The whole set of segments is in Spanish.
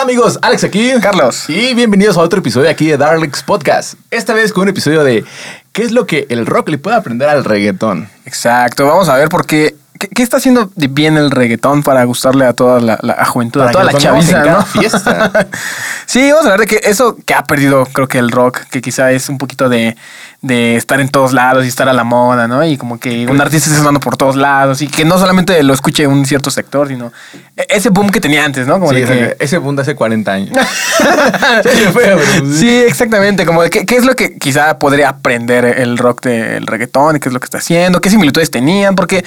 Hola amigos, Alex aquí. Carlos. Y bienvenidos a otro episodio aquí de Darlix Podcast. Esta vez con un episodio de ¿Qué es lo que el rock le puede aprender al reggaetón? Exacto, vamos a ver por qué. ¿Qué, qué está haciendo de bien el reggaetón para gustarle a toda la, juventud, a toda la chaviza, ¿no? fiesta. sí, vamos a hablar de que eso que ha perdido, creo que el rock, que quizá es un poquito de, de estar en todos lados y estar a la moda, ¿no? Y como que un artista esté sonando por todos lados y que no solamente lo escuche un cierto sector, sino e- ese boom que tenía antes, ¿no? Como Sí, de que, ese boom de hace 40 años. Sí, exactamente. Como de qué, qué es lo que quizá podría aprender el rock del reggaetón y qué es lo que está haciendo, qué similitudes tenían, porque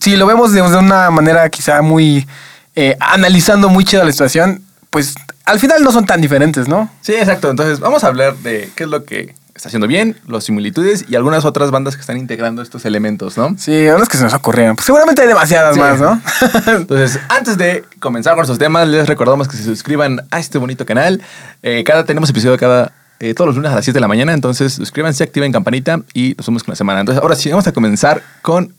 si lo vemos de, de una manera quizá muy eh, analizando muy chida la situación, pues al final no son tan diferentes, ¿no? Sí, exacto. Entonces vamos a hablar de qué es lo que está haciendo bien, las similitudes y algunas otras bandas que están integrando estos elementos, ¿no? Sí, unos que se nos ocurrieron. Pues seguramente hay demasiadas Sí. más, ¿no? Entonces, antes de comenzar con estos temas, les recordamos que se suscriban a este bonito canal. Eh, cada tenemos episodio cada eh, todos los lunes a las 7 de la mañana, entonces suscríbanse, activen campanita y nos vemos con la semana. Entonces, ahora sí vamos a comenzar con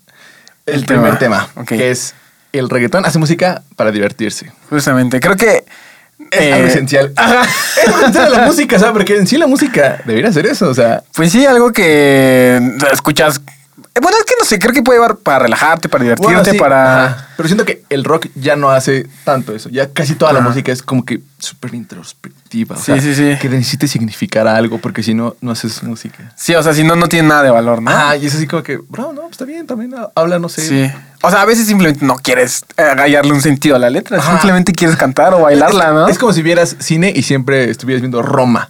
el, El primer tema. tema, que es el reggaetón hace música para divertirse. Justamente. Creo que. Es eh, algo esencial. es algo esencial de la música, ¿sabes? Porque en sí la música debería ser eso, o sea, Pues sí, algo que escuchas. eh, Bueno, es que no sé, creo que puede llevar para relajarte, para divertirte, Bueno, sí, para. ajá. Pero siento que el rock ya no hace tanto eso. Ya casi toda la Ajá. música es como que súper introspectiva. o Sí, sea, sí, sí. Que necesite significar algo porque si no, no haces música. Sí, o sea, si no, no tiene nada de valor, ¿no? Ah, y es así como que, bro, no, está bien, también habla, no sé. Sí. O sea, a veces simplemente no quieres hallarle un sentido a la letra. Ajá. Simplemente quieres cantar o bailarla, ¿no? Es como si vieras cine y siempre estuvieras viendo Roma.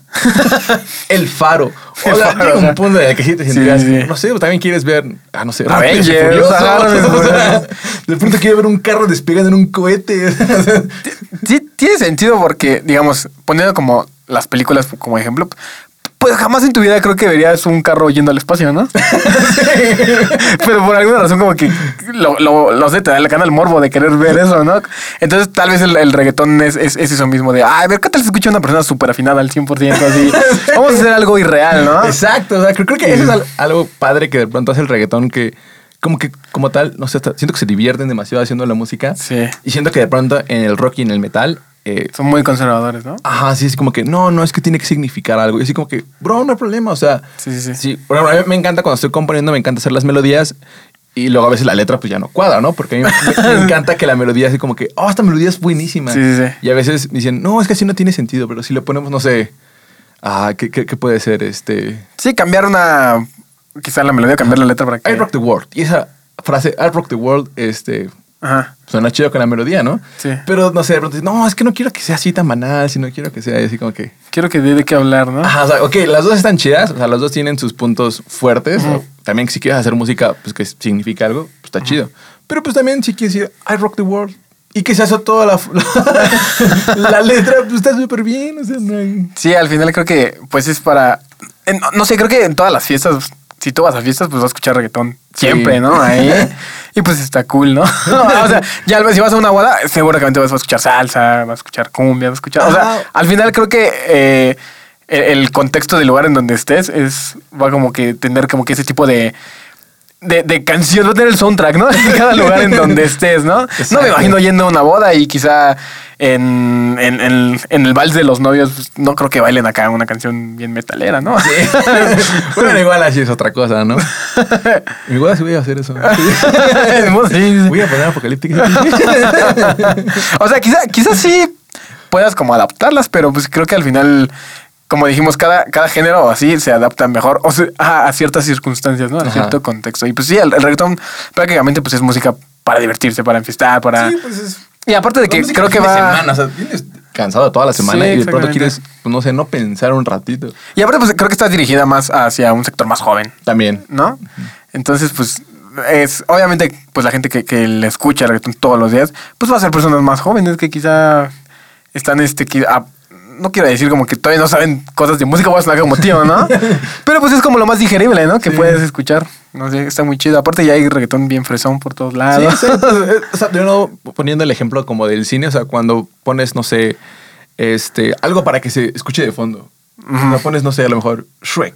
el faro. O sea, llega un punto en el que sí te Sí, sentirías, sí. no sé, también quieres ver, ah, no sé, Avengers, O sea, de pronto quiero ver un carro despegando en un cohete. Sí, tiene sentido porque, digamos, poniendo como las películas como ejemplo, pues jamás en tu vida creo que verías un carro yendo al espacio, ¿no? Pero por alguna razón como que lo, lo, lo sé, te da el canal morbo de querer ver eso, ¿no? Entonces tal vez el, el reggaetón es, es, es eso mismo de, ay, a ver, ¿qué tal se escucha una persona súper afinada al 100% así? Vamos a hacer algo irreal, ¿no? Exacto, o sea, creo, creo que eso es al- algo padre que de pronto hace el reggaetón que como que como tal, no sé, siento que se divierten demasiado haciendo la música. Sí. Y siento que de pronto en el rock y en el metal, eh, Son muy conservadores, ¿no? ajá, sí, es como que no, no, es que tiene que significar algo. Y así como que, bro, no hay problema, o sea, Sí, sí, sí. por ejemplo, a mí me encanta cuando estoy componiendo, me encanta hacer las melodías. Y luego a veces la letra pues ya no cuadra, ¿no? Porque a mí me, me encanta que la melodía así como que, oh, esta melodía es buenísima. Sí, sí, sí. Y a veces dicen, no, es que así no tiene sentido, pero si le ponemos, no sé, ah, ¿qué, qué, qué puede ser? Este... Sí, cambiar una. Quizá la melodía, cambiar la letra para que. I rock the world. Y esa frase, I rock the world, este, Ajá. suena chido con la melodía, ¿no? Sí. Pero no sé, de pronto, no, es que no quiero que sea así tan banal, sino quiero que sea así como que. Quiero que dé de qué hablar, ¿no? Ajá, o sea, ok, las dos están chidas, o sea, las dos tienen sus puntos fuertes. o También si quieres hacer música, pues que significa algo, pues está chido. Pero pues también si quieres decir, I rock the world. Y que se hace toda la, la, la letra, pues está súper bien, o sea, no hay... Sí, al final creo que pues es para... en- no sé, creo que en todas las fiestas, si tú vas a fiestas, pues vas a escuchar reggaetón siempre, Sí. ¿no? Ahí. y pues está cool, ¿no? o sea, ya si vas a una boda, seguramente vas a escuchar salsa, vas a escuchar cumbia, vas a escuchar... O sea, al final creo que... eh, el el contexto del lugar en donde estés es va como que tener como que ese tipo de de, de canción, va a tener el soundtrack, ¿no? En cada lugar en donde estés, ¿no? No me imagino yendo a una boda y quizá en, en, en- en el vals de los novios, pues, no creo que bailen acá una canción bien metalera, ¿no? bueno, igual así es otra cosa, ¿no? Igual sí voy a hacer eso. Sí, sí, sí. Voy a poner apocalíptica. O sea, quizá, quizás sí puedas como adaptarlas, pero pues creo que al final, como dijimos, cada, cada género así se adapta mejor o a, a ciertas circunstancias, ¿no? A Ajá. cierto contexto. Y pues sí, el, el reggaetón prácticamente pues es música para divertirse, para enfiestar, para... Sí, pues es... Y aparte de que creo que va... semana, o sea, vienes cansado toda la semana Sí, y de pronto quieres, pues, no sé, no pensar un ratito. Y aparte pues creo que está dirigida más hacia un sector más joven, También. ¿no? Entonces pues es obviamente pues la gente que, que le escucha el reggaetón todos los días pues va a ser personas más jóvenes que quizá están este a- no quiero decir como que todavía no saben cosas de música, voy a sonar como tío, ¿no? Pero pues es como lo más digerible, ¿no? Que Sí. puedes escuchar. No sé, está muy chido. Aparte ya hay reggaetón bien fresón por todos lados. sí, eh, o sea, de nuevo, poniendo el ejemplo como del cine, o sea, cuando pones, no sé, este, algo para que se escuche de fondo. O sea, pones, no sé, a lo mejor Shrek.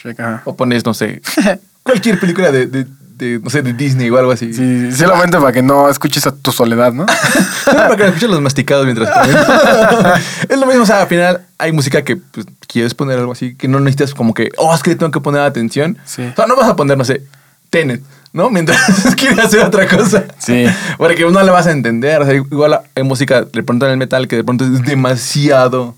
Shrek, ajá. O pones, no sé, cualquier película de, de de, no sé, de Disney o algo así. Sí, solamente para que no escuches a tu soledad, ¿no? Para que escuches los masticados mientras es lo mismo, o sea, al final hay música que pues, quieres poner algo así, que no necesitas como que, oh, es que tengo que poner atención. Sí. O sea, no vas a poner, no sé, Tenet, ¿no? Mientras quieres hacer otra cosa. Sí. Porque no le vas a entender. O sea, igual hay música de pronto en el metal que de pronto es demasiado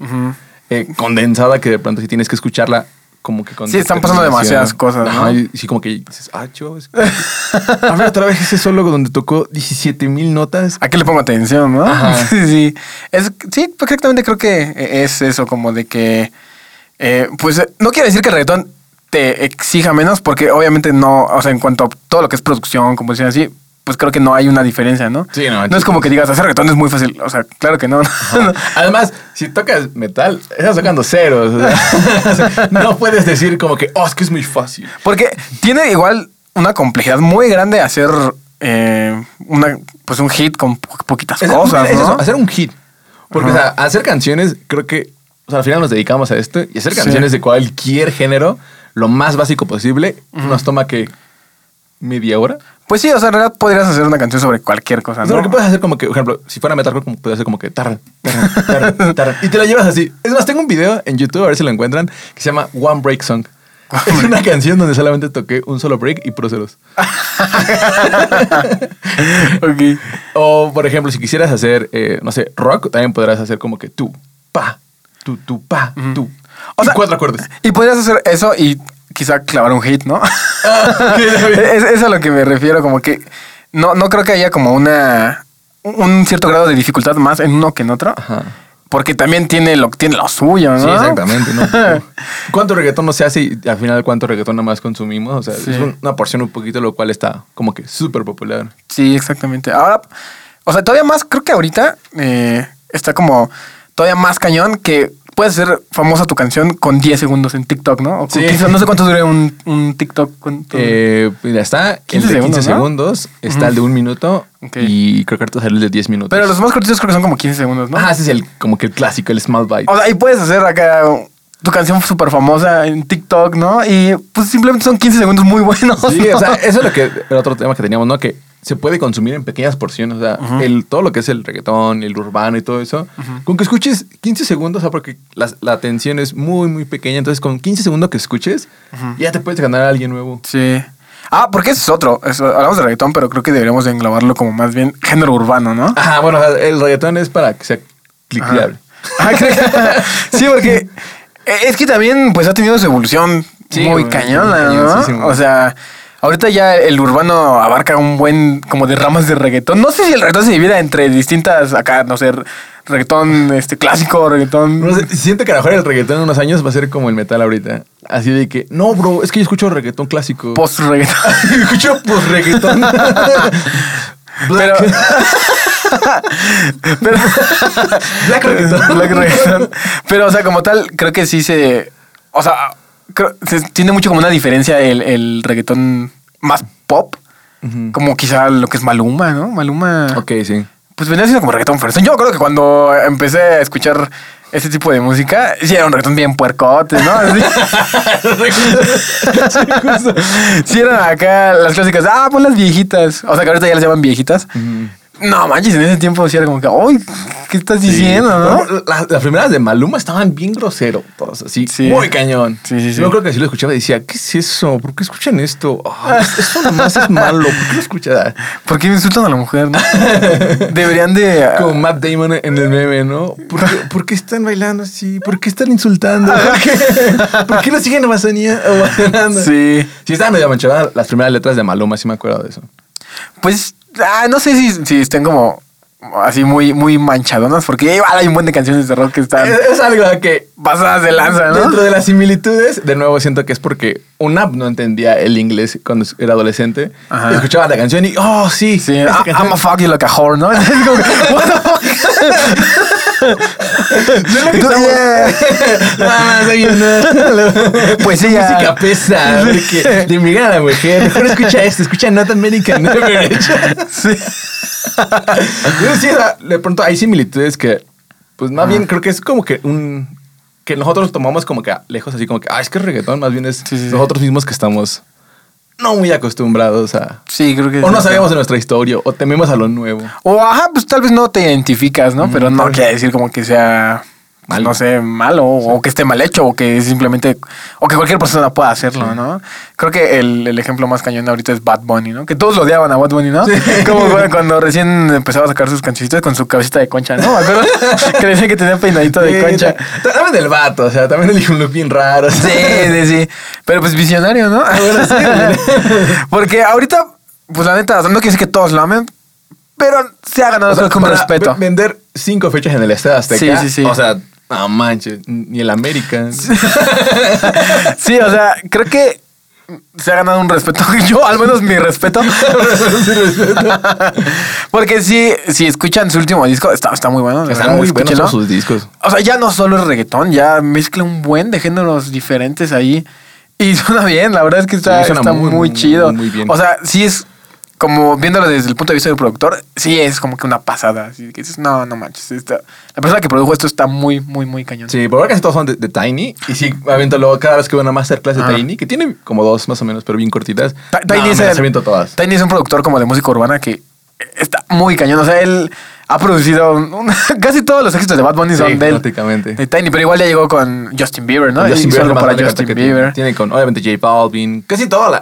eh, condensada que de pronto si tienes que escucharla como que con Sí, están pasando demasiadas cosas, ¿no? Ajá, y sí, como que dices, ah, que- A ver, otra vez ese solo donde tocó 17 mil notas. ¿A qué le pongo atención, no? Ajá. Sí, sí. Es, sí, perfectamente creo que es eso, como de que. eh, pues eh, no quiere decir que el reggaetón te exija menos, porque obviamente no, o sea, en cuanto a todo lo que es producción, como decían así, pues creo que no hay una diferencia, ¿no? Sí, no, No es como que digas, hacer reggaetón es muy fácil. O sea, claro que no. Además, si tocas metal, estás tocando ceros. o sea, no puedes decir como que, oh, es que es muy fácil. Porque tiene igual una complejidad muy grande hacer eh, una, pues un hit con po- poquitas Es- cosas, es ¿no? eso, hacer un hit. Porque, Ajá. o sea, hacer canciones, creo que, o sea, al final nos dedicamos a esto y hacer Sí. canciones de cualquier género, lo más básico posible, nos toma que media hora. Pues sí, o sea, en realidad podrías hacer una canción sobre cualquier cosa, ¿no? lo que puedes hacer como que, por ejemplo, si fuera metalcore, como puedes hacer como que tarran, tarran, tarran, tarran, y te la llevas así. Es más, tengo un video en YouTube, a ver si lo encuentran, que se llama One Break Song. Es una canción donde solamente toqué un solo break y proceros. Ok. O, por ejemplo, si quisieras hacer, eh, no sé, rock, también podrás hacer como que tú, pa, tú, tú, pa, tú. O Y sea- cuatro acordes. Y podrías hacer eso y quizá clavar un hit, ¿no? Ah, es, es a lo que me refiero, como que no, no creo que haya como una un cierto grado de dificultad más en uno que en otro. Ajá. Porque también tiene lo, tiene lo suyo, ¿no? Sí, exactamente. ¿no? ¿Cuánto reggaetón no se hace y al final cuánto reggaetón nada más consumimos? O sea, Sí. es un- una porción un poquito, lo cual está como que súper popular. Sí, exactamente. Ahora, o sea, todavía más, creo que ahorita eh, está como todavía más cañón que puedes hacer famosa tu canción con 10 segundos en TikTok, ¿no? O con Sí. 15, no sé cuánto dure un, un TikTok. ¿cuánto? Eh, mira, está 15 el de 15 segundos, ¿no? segundos, está el de un minuto y creo que ahorita sale el de 10 minutos. Pero los más cortitos creo que son como 15 segundos, ¿no? Ah, ese es el, como que el clásico, el small bite. O sea, y puedes hacer acá tu canción súper famosa en TikTok, ¿no? Y pues simplemente son 15 segundos muy buenos. Sí, ¿no? o sea, eso es lo que el otro tema que teníamos, ¿no? Que se puede consumir en pequeñas porciones. O sea, el, todo lo que es el reggaetón, el urbano y todo eso. Con que escuches 15 segundos, o sea, porque la, la atención es muy, muy pequeña. Entonces, con 15 segundos que escuches, ya te puedes ganar a alguien nuevo. Sí. Ah, porque ese es otro. Hablamos de reggaetón, pero creo que deberíamos de englobarlo como más bien género urbano, ¿no? Ajá, bueno, el reggaetón es para que sea cliqueable. Ah, sí, porque es que también pues ha tenido su evolución Sí, muy cañona, ¿no? O sea, ahorita ya el urbano abarca un buen como de ramas de reggaetón. No sé si el reggaetón se divida entre distintas acá, no sé, reggaetón este clásico, reggaetón. No sé, siento que a lo mejor el reggaetón en unos años va a ser como el metal ahorita. Así de que, no, bro, es que yo escucho reggaetón clásico. post reggaetón. escucho post reggaetón. Pero, pero Black reggaetón. Black reggaetón. Pero, o sea, como tal, creo que sí se. O sea, creo- se- tiene mucho como una diferencia el, el reggaetón más pop. Como quizá lo que es Maluma, ¿no? Maluma. Ok, sí. Pues venía siendo como reggaetón fresón. Yo creo que cuando empecé a escuchar ese tipo de música, sí era un reggaetón bien puercote, ¿no? Así. sí eran acá las clásicas, ah, pues las viejitas. O sea, que ahorita ya las llaman viejitas. No manches, en ese tiempo sí era como que, ¡ay! ¿Qué estás diciendo, no? Las, las primeras de Maluma estaban bien grosero, todos así, Sí. muy cañón. Sí, sí, sí. Yo creo que si lo escuchaba decía, ¿qué es eso? ¿Por qué escuchan esto? Ah, esto nomás es malo. ¿Por qué lo escuchan? ¿Por qué insultan a la mujer, no? Deberían de. Como Matt Damon en el meme, ¿no? ¿Por qué, por qué están bailando así? ¿Por qué están insultando? ¿Por qué, ¿Por qué lo siguen ovacionando? Sí. Sí, estaban medio manchadas las primeras letras de Maluma, sí me acuerdo de eso. Pues, ah, no sé si, si estén como así muy, muy manchadonas, porque igual hay un buen de canciones de rock que están Es, es algo que pasadas de lanza, ¿no? Dentro de las similitudes, de nuevo siento que es porque una no entendía el inglés cuando era adolescente. Ajá. Escuchaba la canción y, oh, sí. Sí, I- canción- I'm a fuck you like a whore, ¿no? Es como what the fuck? Ah, Pues ya. Música pesa, porque de mirar a la mujer. Mejor escucha esto, escucha Not American. Sí. Yo de pronto hay similitudes que, pues más bien creo que es como que un. que nosotros tomamos como que lejos, así como que, ah, es que es reggaetón, más bien es Sí, sí, sí. nosotros mismos que estamos no muy acostumbrados a... Sí, creo que O no sabemos de nuestra historia, o tememos a lo nuevo. O ajá, pues tal vez no te identificas, ¿no? Pero no quiere decir como que sea no sé, malo, o que esté mal hecho, o que simplemente, o que cualquier persona pueda hacerlo, ¿no? Creo que el, el ejemplo más cañón ahorita es Bad Bunny, ¿no? Que todos lo odiaban a Bad Bunny, ¿no? Como bueno, cuando recién empezaba a sacar sus cancioncitas con su cabecita de concha, ¿no? Me que decían que tenía peinadito de Sí, concha. ta- También del vato, o sea, también eligió un look bien raro. Sí, sí, sí. Pero pues visionario, ¿no? Porque ahorita, pues la neta, no quiere decir que todos lo amen, pero se ha ganado O sea, para respeto. ve- Vender cinco fechas en el Estadio Azteca. Sí, sí, sí. O sea, no manches, ni el América. Sí, o sea, creo que se ha ganado un respeto. Yo, al menos mi respeto. Porque sí, si escuchan su último disco, está, está muy bueno. Están muy buenos escúchenlo. todos sus discos. O sea, ya no solo es reggaetón, ya mezcla un buen de géneros diferentes ahí. Y suena bien, la verdad es que está, Sí, está muy, muy, muy, chido. muy bien. O sea, sí es como viéndolo desde el punto de vista del productor, sí es como que una pasada. Así que dices, no, no manches. esta- la persona que produjo esto está muy, muy, muy cañón. Sí, por ahora casi todos son de, de Tiny. Y sí, aviento luego cada vez que veo una masterclass de Ajá. Tiny, que tiene como dos más o menos, pero bien cortitas. Ta- no, Tiny, me es el- todas. Tiny es un productor como de música urbana que está muy cañón. O sea, él ha producido casi todos los éxitos de Bad Bunny Sí, son de él. prácticamente. De Tiny, pero igual ya llegó con Justin Bieber, ¿no? Justin Bieber, para Justin que tiene. Bieber. Tiene con, obviamente, J Balvin. Casi todos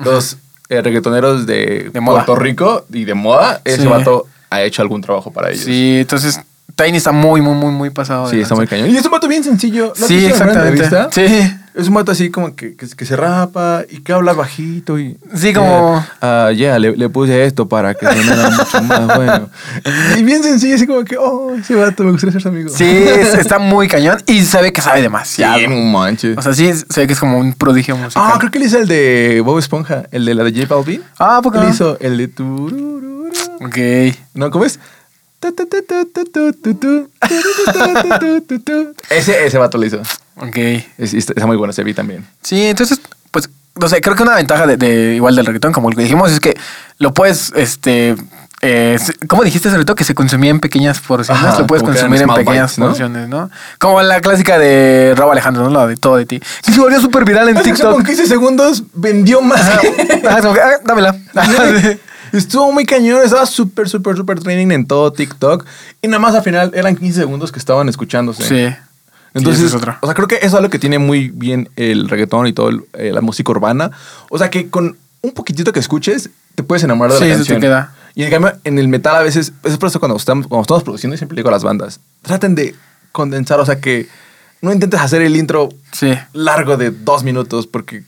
los eh, reggaetoneros de, De. Puerto Rico y de moda, ese vato ha hecho algún trabajo para ellos. Sí, entonces Tiny está muy, muy, muy, muy pasado. Sí, está muy cañón. Y es un vato bien sencillo. ¿No has Sí, exactamente. Sí. Es un vato así como que, que, que se rapa y que habla bajito y... Sí, como- Eh, Ah, ya, le, le puse esto para que sonara mucho más bueno. Y bien sencillo, así como que, oh, ese vato me gustaría ser su amigo. Sí, es- está muy cañón y se ve que sabe demasiado. Sí, no manches. O sea, sí, se ve que es como un prodigio musical. Ah, creo que él hizo el de Bob Esponja, el de la de J Balvin. Ah, ¿por qué Él no? hizo el de turururu. Ok. ¿No? ¿Cómo es? ese, ese vato lo hizo. Ok. Es, está muy bueno ese beat también. Sí, entonces, pues, no sé, creo que una ventaja de, igual del reggaetón, como lo que dijimos, es que lo puedes, este, eh, ¿Cómo dijiste sobre todo que se consumía en pequeñas porciones? Lo puedes consumir en pequeñas bites, ¿no? porciones, ¿no? Como la clásica de Rob Alejandro, ¿no? La de todo de ti. Que se volvió súper viral en TikTok. Con 15 segundos vendió más. Ajá. Ajá, ah, dámela. Estuvo muy cañón, estaba súper, súper, súper training en todo TikTok. Y nada más al final eran 15 segundos que estaban escuchándose. Sí. Entonces, Sí, es o sea, creo que eso es algo que tiene muy bien el reggaetón y todo el- eh, la música urbana. O sea, que con un poquitito que escuches, te puedes enamorar de Sí, la te canción. queda. Y en cambio, en el metal a veces, es por eso cuando estamos, cuando estamos produciendo, siempre digo a las bandas, traten de condensar, o sea, que no intentes hacer el intro Sí. largo de dos minutos, porque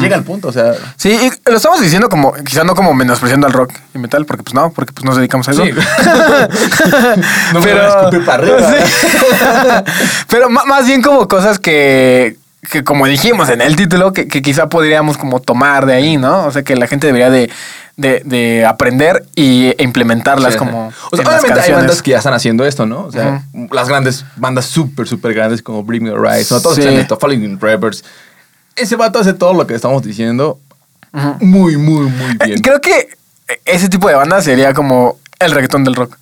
llega al punto, o sea... Sí, y lo estamos diciendo como, quizá no como menospreciando al rock y metal, porque pues no, porque pues nos dedicamos a eso. Sí. No me a escupir para arriba. Sí. Pero más bien como cosas que, que como dijimos en el título, que, que quizá podríamos como tomar de ahí, ¿no? O sea, que la gente debería de, de, de aprender y, e implementarlas Sí, como O sea, en las obviamente hay bandas que ya están haciendo esto, ¿no? O sea, las grandes bandas súper, súper grandes como Bring Me the Rise, ¿no? Todos Sí. Falling in Reverse. Ese vato hace todo lo que estamos diciendo muy, muy, muy Eh, bien. Creo que ese tipo de banda sería como el reggaetón del rock.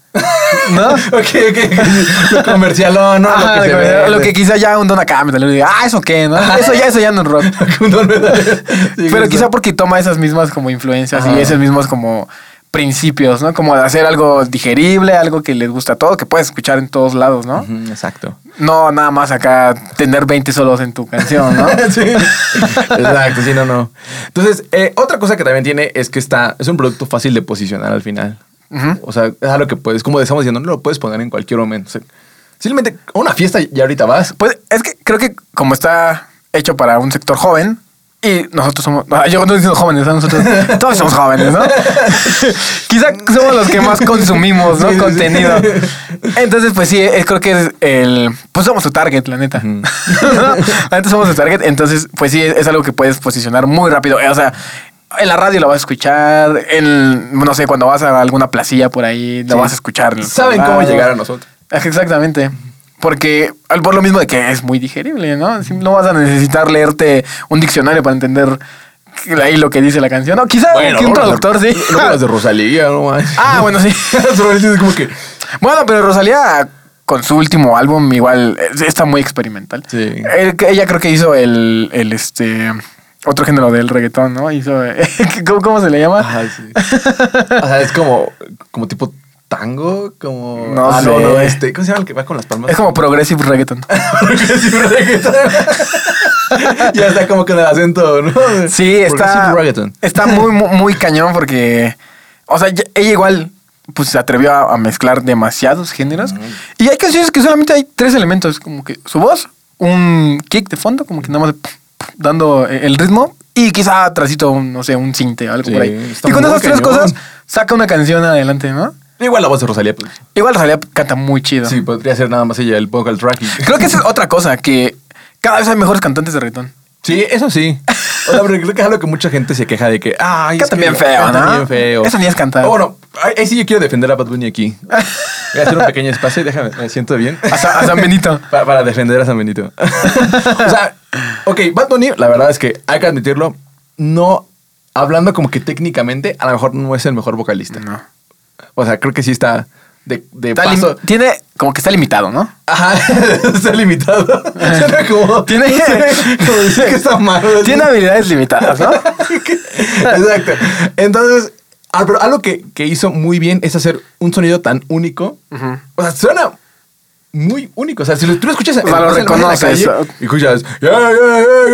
¿No? ok, ok. Lo comercial, no, no, Ajá, lo que se lo, ve. lo que quizá ya un don acá me diga, ah, eso qué, ¿no? Eso ya, eso ya no es rock. Sí, Pero quizá porque toma esas mismas como influencias Ajá. y esos mismos como principios, ¿no? Como de hacer algo digerible, algo que les gusta a todos, que puedes escuchar en todos lados, ¿no? Exacto. No nada más acá tener 20 solos en tu canción, ¿no? sí. Exacto, sí, no, no. Entonces, eh, otra cosa que también tiene es que está, es un producto fácil de posicionar al final. O sea, es algo que puedes, como estamos diciendo, no lo puedes poner en cualquier momento. O sea, simplemente a una fiesta y ahorita vas. Pues es que creo que como está hecho para un sector joven, y nosotros somos, ah, yo no diciendo jóvenes, ¿no? nosotros todos somos jóvenes, ¿no? Quizá somos los que más consumimos, ¿no? Sí. Contenido. Entonces, pues sí, es- creo que es el, pues somos su target, la neta. La neta somos su target, entonces, pues sí, es algo que puedes posicionar muy rápido. O sea, en la radio lo vas a escuchar, en, no sé, cuando vas a alguna placilla por ahí, lo Sí. vas a escuchar. en Saben cómo llegar a nosotros. Exactamente. Porque por lo mismo de que es muy digerible, ¿no? No vas a necesitar leerte un diccionario para entender ahí lo que dice la canción. No, quizá que un traductor, sí. luego las de Rosalía, no. Ah, bueno, sí. Es como que. Bueno, pero Rosalía con su último álbum igual está muy experimental. Sí. Ella creo que hizo el, el este otro género del reggaetón, ¿no? Hizo, ¿cómo, cómo se le llama? Ajá, sí. O sea, es como, como tipo tango, como... No ah, sé. no, no, este, ¿cómo se llama el que va con las palmas? Es como progressive reggaeton. Progressive reggaeton. ya está como con el acento, ¿no? Sí, está, Progressive reggaeton. está muy, muy, muy cañón porque, o sea, ella igual pues se atrevió a, a mezclar demasiados géneros. Y hay canciones que solamente hay tres elementos, como que su voz, un kick de fondo, como que nada más dando el ritmo y quizá atrásito, un, no sé, un cinte, algo Sí, por ahí. Y con esas tres cosas saca una canción adelante, ¿no? Igual la voz de Rosalía, pues. Igual Rosalía canta muy chido. Sí, podría ser nada más ella el vocal track. y- Creo que esa es otra cosa, que cada vez hay mejores cantantes de reggaetón. Sí, eso sí. O sea, pero creo que es algo que mucha gente se queja de que, ay, es Canta que bien feo, canta ¿no? bien feo. Eso ni es cantar. Oh, bueno, ahí, ahí sí yo quiero defender a Bad Bunny aquí. Voy a hacer un pequeño espacio y déjame, me siento bien. A, Sa- a San Benito. Pa- Para, defender a San Benito. o sea, ok, Bad Bunny, la verdad es que hay que admitirlo, no, hablando como que técnicamente, a lo mejor no es el mejor vocalista. No. O sea, creo que sí está de, de Está lim- paso. tiene como que está limitado, ¿no? Ajá, está limitado. Suena como, Tiene- no sé, como decir que está malo. Tiene habilidades limitadas, ¿no? Exacto. Entonces, ah, pero algo que, que hizo muy bien es hacer un sonido tan único. O sea, suena muy único. O sea, si tú lo escuchas en, O sea, lo en la reconoces. calle y escuchas, yeah, yeah,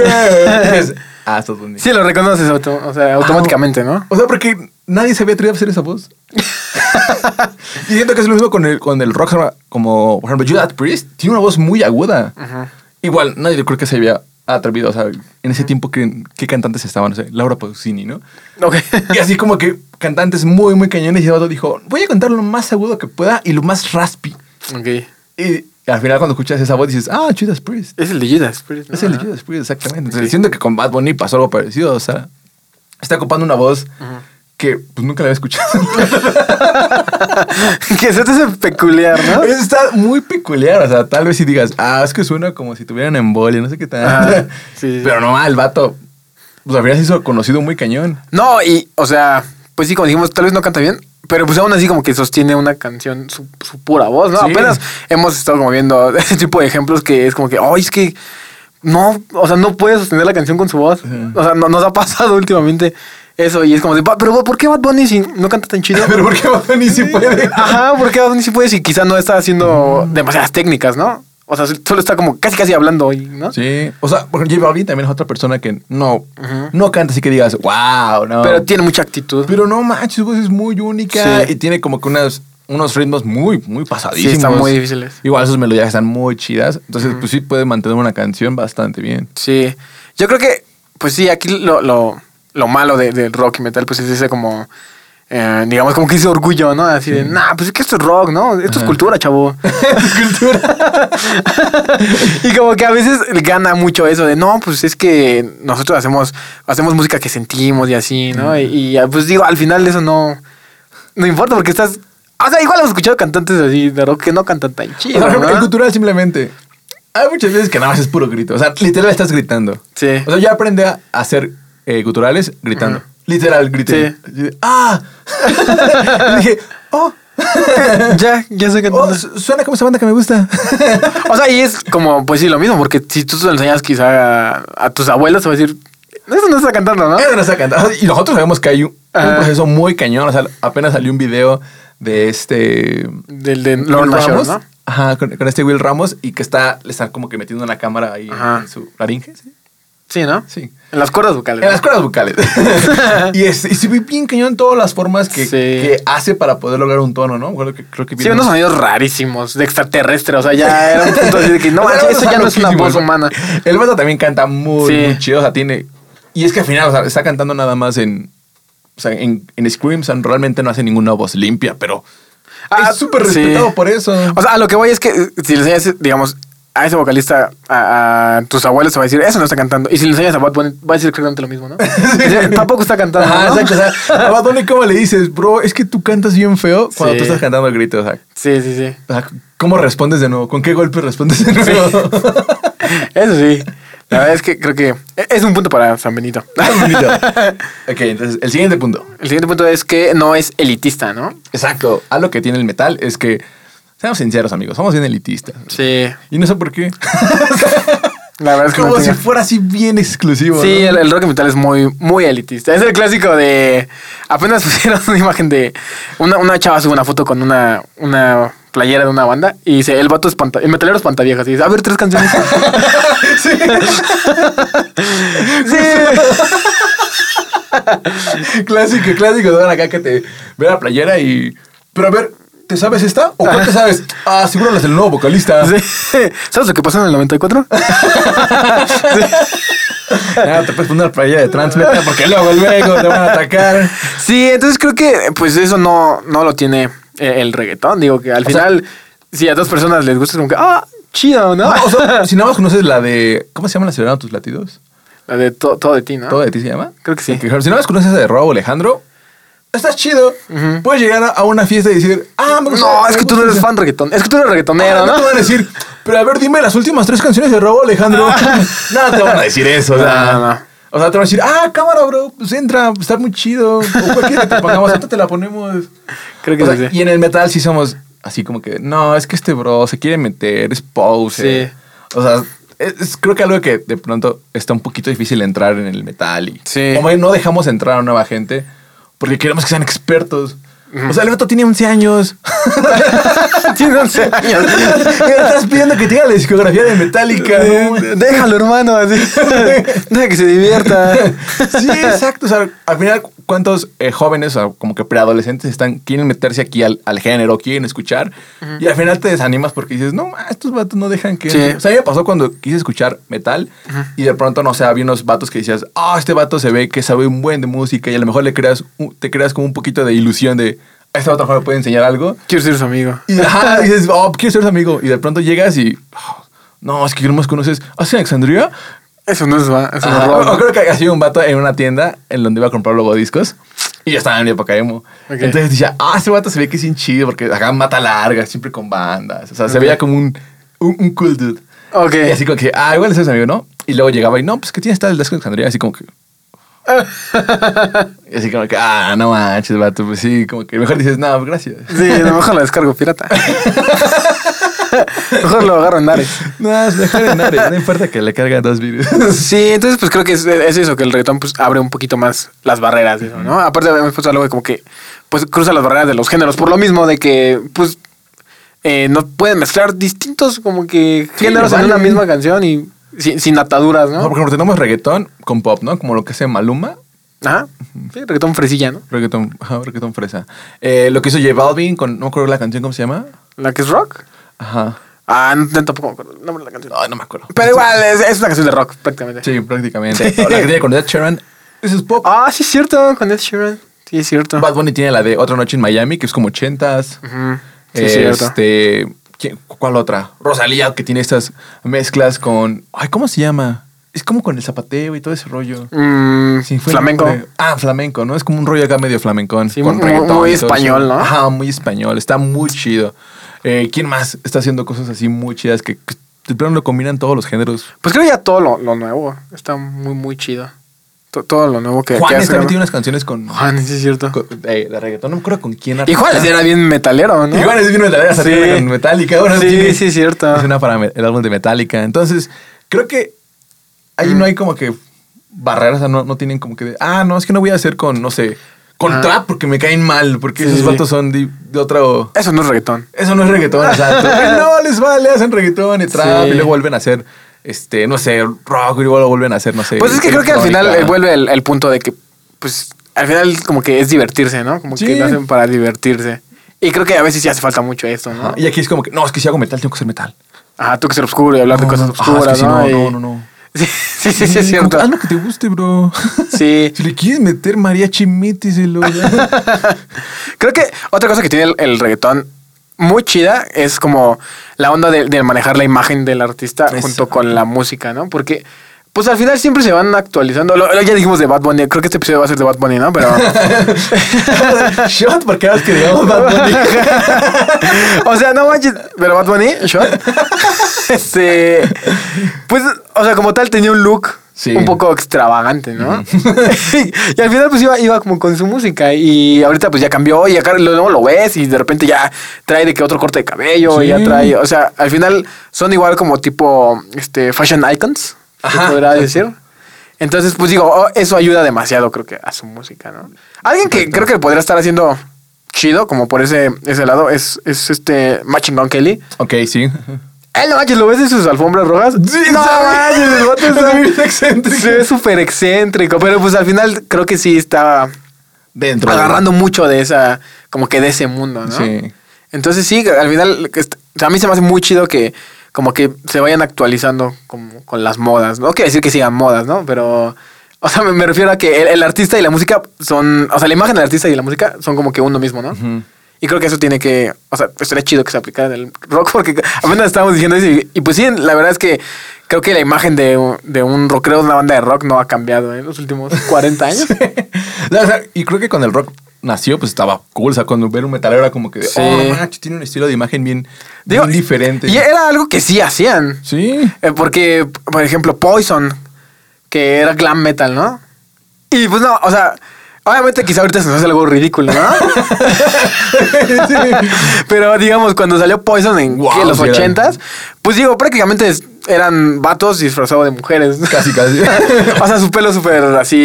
yeah, yeah, dices, ah. Sí, lo reconoces auto- o sea, automáticamente, ¿no? O sea, porque nadie se había atrevido a hacer esa voz. y siento que es lo mismo con el, con el rock, como, por ejemplo, Judas Priest, tiene una voz muy aguda. Igual, nadie creo que se había atrevido, o sea, en ese tiempo, ¿qué, qué cantantes estaban? No sé, Laura Pausini, ¿no? Ok. Y así como que cantantes muy, muy cañones y el dijo, voy a cantar lo más agudo que pueda y lo más raspy. ok. Y al final cuando escuchas esa voz dices, ah, Judas Priest. Es el de Judas Priest, ¿no? Es el de Judas Priest, exactamente. Entonces, Sí. siento que con Bad Bunny pasó algo parecido. O sea, está ocupando una voz que pues nunca la había escuchado. que se te hace peculiar, ¿no? Está muy peculiar. O sea, tal vez si digas, ah, es que suena como si tuvieran embolia, no sé qué tal. Sí. Pero no, el vato, pues se hizo conocido muy cañón. No, y, o sea, pues sí, como dijimos, tal vez no canta bien, pero pues aún así como que sostiene una canción su, su pura voz, ¿no? Sí. Apenas hemos estado como viendo ese tipo de ejemplos que es como que, ay, es que no, o sea, no puede sostener la canción con su voz. O sea, no, nos ha pasado últimamente eso y es como de, "Pa- pero ¿por qué Bad Bunny si no canta tan chido? Pero ¿por qué Bad Bunny sí puede? Ajá, ¿por qué Bad Bunny sí puede si quizá no está haciendo demasiadas técnicas, ¿no? O sea, solo está como casi casi hablando, y, ¿no? Sí, o sea, por ejemplo, J Balvin también es otra persona que no, no canta así que digas, wow, no. Pero tiene mucha actitud. Pero no manches, su voz es muy única Sí. y tiene como que unas, unos ritmos muy, muy pasadísimos. Sí, están muy difíciles. Igual sus melodías están muy chidas. Entonces, pues sí puede mantener una canción bastante bien. Sí. Yo creo que, pues sí, aquí lo, lo, lo malo de- del rock y metal, pues es ese como, eh, digamos, como que ese orgullo, ¿no? Así de, nah, pues es que esto es rock, ¿no? Esto es cultura, chavo. es cultura. y como que a veces gana mucho eso de, no, pues es que nosotros hacemos, hacemos música que sentimos y así, ¿no? Y, y, pues digo, al final eso no, no importa porque estás... O sea, igual hemos escuchado cantantes así de rock que no cantan tan O chido, sea, ¿no? el cultural simplemente. Hay muchas veces que nada más es puro grito. O sea, literal estás gritando. Sí. O sea, yo aprendí a hacer eh, guturales gritando. Literal, grité. Sí. ¡Ah! y dije, ¡Oh! ya, ya sé que oh, su- suena como esa banda que me gusta. O sea, y es como, pues sí, lo mismo, porque si tú se lo enseñas quizá a, a tus abuelos, te va a decir, eso no está cantando, ¿no? Eso no está cantando. Y nosotros sabemos que hay un, proceso muy cañón. O sea, apenas salió un video de este. Del de Lord Ramos. ¿no? Ajá, con, con este Will Ramos y que está, le están como que metiendo una cámara ahí Ajá. en su laringe. ¿sí? Sí, ¿no? Sí. En las cuerdas vocales. En las cuerdas vocales. y, es, y se ve bien cañón todas las formas que, Sí. que hace para poder lograr un tono, ¿no? Creo que, creo que Sí, unos sonidos rarísimos, de extraterrestre. O sea, ya era un punto así de que no, manches, eso ya no es una voz humana. El vato también canta muy, Sí. muy chido. O sea, tiene. Y es que al final, o sea, está cantando nada más en. O sea, en, en Scream, o sea, realmente no hace ninguna voz limpia, pero. Ah, es súper respetado por eso. O sea, a lo que voy es que si le enseñas, digamos, a ese vocalista, a, a tus abuelos, te va a decir, eso no está cantando. Y si le enseñas a Bad Bunny, va a decir exactamente lo mismo, ¿no? Tampoco está cantando. Ajá, ¿no? exacto. O sea, a Bad Bunny, ¿cómo le dices, bro? Es que tú cantas bien feo cuando Sí. tú estás cantando el grito. O sea, Sí, sí, sí. o sea, ¿cómo respondes de nuevo? ¿Con qué golpe respondes de nuevo? Eso sí. La verdad es que creo que es un punto para San Benito. Está bonito. ok, entonces, el siguiente punto. El siguiente punto es que no es elitista, ¿no? Exacto. Algo que tiene el metal es que, seamos sinceros, amigos, somos bien elitistas. Sí. Y no sé por qué. La verdad es que Como no si tengo- fuera así bien exclusivo. Sí, ¿no? el, el rock metal es muy, muy elitista. Es el clásico de. Apenas pusieron una imagen de. Una, una chava sube una foto con una, una playera de una banda y dice: El vato espanta. El metalero espantaviejas. Y dice: A ver, tres canciones. Sí. sí. clásico, clásico. Van acá que te ve la playera y. Pero a ver, ¿te sabes esta? ¿O cuál te sabes? Ah, seguro las del nuevo vocalista. Sí. ¿Sabes lo que pasó en el 94? Ah, te puedes poner la playera de Transmeta porque luego, luego te van a atacar. Sí, entonces creo que pues eso no, no lo tiene eh, el reggaetón. Digo que al final, si a dos personas les gusta, es como que, ah, chido, ¿no? Ah, o sea, si nada más conoces la de. ¿Cómo se llama la acelerando tus latidos? La de to- todo de ti, ¿no? ¿Todo de ti se llama? Creo que sí. Si nada más conoces esa de Robo Alejandro, estás chido. Puedes llegar a, una fiesta y decir, ah, me gusta. No, es que tú no eres esa". fan reggaetón. Es que tú eres Ah, reggaetonero, no ¿no? te van a decir, pero a ver, dime las últimas tres canciones de Robo Alejandro. no te van a decir eso. o sea, No, no. O sea, te van a decir, ah, cámara, bro, pues entra, está muy chido. O cualquiera que te pongamos, ahorita te la ponemos. Creo que O sea, sí. Y en el metal sí somos así como que, no, es que este bro se quiere meter, es pose. Sí. O sea, es, creo que algo que de pronto está un poquito difícil entrar en el metal. Y, Sí. O bien no dejamos entrar a nueva gente porque queremos que sean expertos. O sea, el vato tiene 11 años. Tiene 11 años. Y le estás pidiendo que tenga la discografía de Metallica. ¿no? Déjalo, hermano. Así. Deja que se divierta. Sí, exacto. O sea, al final, ¿cuántos eh, jóvenes, o como que preadolescentes, están, quieren meterse aquí al, al género, quieren escuchar? Y al final te desanimas porque dices, no, ma, estos vatos no dejan que. Sí. O sea, a mí me pasó cuando quise escuchar metal y de pronto, no sé, había unos vatos que decías, ah, este vato se ve que sabe un buen de música y a lo mejor le creas, te creas como un poquito de ilusión de, este mejor me puede enseñar algo. Quiero ser su amigo. Y ajá, dices, oh, quiero ser su amigo. Y de pronto llegas y, oh, no, es que no más conoces. ¿Hace Alexandria? Eso no es, va- eso no Ajá. es creo que hacía un vato en una tienda en donde iba a comprar luego discos. Y yo estaba en mi época emo. Ok. Entonces decía, ah, ese vato se ve que es bien chido porque acá mata larga, siempre con bandas. O sea, se Ok. veía como un, un, un cool dude. Ok. Y así como que, ah, igual es ese amigo, ¿no? Y luego llegaba y, no, pues que tiene esta del disco de Alexandria. Así como que. y así como que, ah, no manches, vato. Pues sí, como que mejor dices, no, gracias. Sí, a lo mejor lo descargo pirata. mejor lo agarro en Ares. No, mejor en Ares, no importa que le carga dos virus. Sí, entonces pues creo que es, es eso, que el reggaetón pues abre un poquito más las barreras, eso, ¿no? Aparte hemos puesto algo de como que pues cruza las barreras de los géneros, por lo mismo de que pues eh, no pueden mezclar distintos como que Sí, géneros en vale. una misma canción y sin, sin ataduras, No, ¿no? por ejemplo, tenemos reggaetón con pop, ¿no? Como lo que hace Maluma. Ajá. Sí, reggaetón fresilla, ¿no? Reggaetón, ajá, reggaetón fresa. Eh, lo que hizo J Balvin con, no me acuerdo la canción, ¿cómo se llama? La que es rock. Ajá. Ah, no, tampoco me acuerdo el nombre de la canción. Ay, no me acuerdo. Pero igual, es, es una canción de rock, prácticamente. Sí, prácticamente. O La que tiene con Ed Sheeran. Eso es pop. Ah, sí es cierto, con Ed Sheeran. Sí, es cierto. Bad Bunny tiene la de Otra Noche en Miami, que es como ochentas. Ujú. Sí, es cierto. este, ¿quién- ¿Cuál otra? Rosalía, que tiene estas mezclas con... Ay, ¿cómo se llama? Es como con el zapateo y todo ese rollo. Mm, Sí, flamenco. Ah, flamenco, ¿no? Es como un rollo acá medio flamencón. Sí, con muy- reggaetón español. ¿no? Ajá, muy español. Está muy chido. Eh, ¿Quién más está haciendo cosas así muy chidas que, que de plano lo combinan todos los géneros? Pues creo ya todo lo, lo nuevo está muy, muy chido. To- todo lo nuevo que, Juanes también tiene unas canciones con... Juanes, sí es cierto. con- eh, de reggaetón, no me acuerdo con quién. Y Juanes era bien metalero, ¿no? Y Juanes es bien metalera, Sí. sí. con Metallica. Sí, tiene- sí, es cierto. Es una para el álbum de Metallica. Entonces, creo que ahí Mm. no hay como que barreras, o sea, no, no tienen como que ah, no, es que no voy a hacer con, no sé, con Ah. trap porque me caen mal, porque Sí, esos vatos son de, de otro... Eso no es reggaetón. Eso no es reggaetón, exacto. No, les vale, hacen reggaetón y trap Sí. y luego vuelven a hacer, este, no sé, rock y lo vuelven a hacer, no sé. Pues es que creo que al final eh, vuelve el, el punto de que, pues, al final como que es divertirse, ¿no? Como Sí. que lo hacen para divertirse. Y creo que a veces sí hace falta mucho esto, ¿no? Ajá, Y aquí es como que, no, es que si hago metal, tengo que hacer metal. Ajá, tú que ser oscuro y hablar de No, cosas no, ajá, es que oscuras, sí, ¿no? no, no, no. Sí, sí, sí, sí, es cierto. Haz lo que te guste, bro. Sí. Si le quieres meter mariachi, méteselo. Creo que otra cosa que tiene el, el reggaetón muy chida es como la onda de, de manejar la imagen del artista Eso. junto con la música, ¿no? Porque, pues al final siempre se van actualizando. Lo- lo- ya dijimos de Bad Bunny, creo que este episodio va a ser de Bad Bunny, ¿no? Pero. Shot, porque vez que digamos Bad Bunny. o sea, no manches, pero Bad Bunny, shot. este. Pues, o sea, como tal tenía un look Sí. un poco extravagante, ¿no? y al final pues iba, iba como con su música y ahorita pues ya cambió y acá luego lo ves y de repente ya trae de que otro corte de cabello y ya trae, o sea, al final son igual como tipo este fashion icons, se Ajá, podrá exacto. decir. Entonces, pues digo, oh, eso ayuda demasiado, creo que, a su música, ¿no? Alguien que creo que podría estar haciendo chido, como por ese, ese lado, es, es este Matching Gun Kelly. Ok, sí. Él no manches, ¿lo ves en sus alfombras rojas? Sí, no manches, el vato está excéntrico. Se ve súper excéntrico, pero pues al final creo que sí estaba Dentro. de- agarrando mucho de esa, como que de ese mundo, ¿no? Sí. Entonces sí, al final, est- o sea, a mí se me hace muy chido que como que se vayan actualizando como con las modas. No quiere decir que sigan modas, ¿no? Pero, o sea, me, me refiero a que el, el artista y la música son, o sea, la imagen del artista y la música son como que uno mismo, ¿no? Ujú. Y creo que eso tiene que, o sea, estaría chido que se aplicara en el rock porque apenas estábamos diciendo eso y, y pues sí, la verdad es que creo que la imagen de, de un rockero de una banda de rock no ha cambiado ¿eh? en los últimos 40 años. No, o sea, y creo que cuando el rock nació, pues estaba cool. O sea, cuando ver un metalero era como que, Sí. oh, manches, tiene un estilo de imagen bien, Digo, bien diferente. Y era algo que sí hacían. Sí. Eh, porque, por ejemplo, Poison, que era glam metal, ¿no? Y pues no, o sea, obviamente quizá ahorita se nos hace algo ridículo, ¿no? Pero digamos, cuando salió Poison en los sí ochentas, pues digo, prácticamente eran vatos disfrazados de mujeres. Casi, casi. o sea, su pelo súper así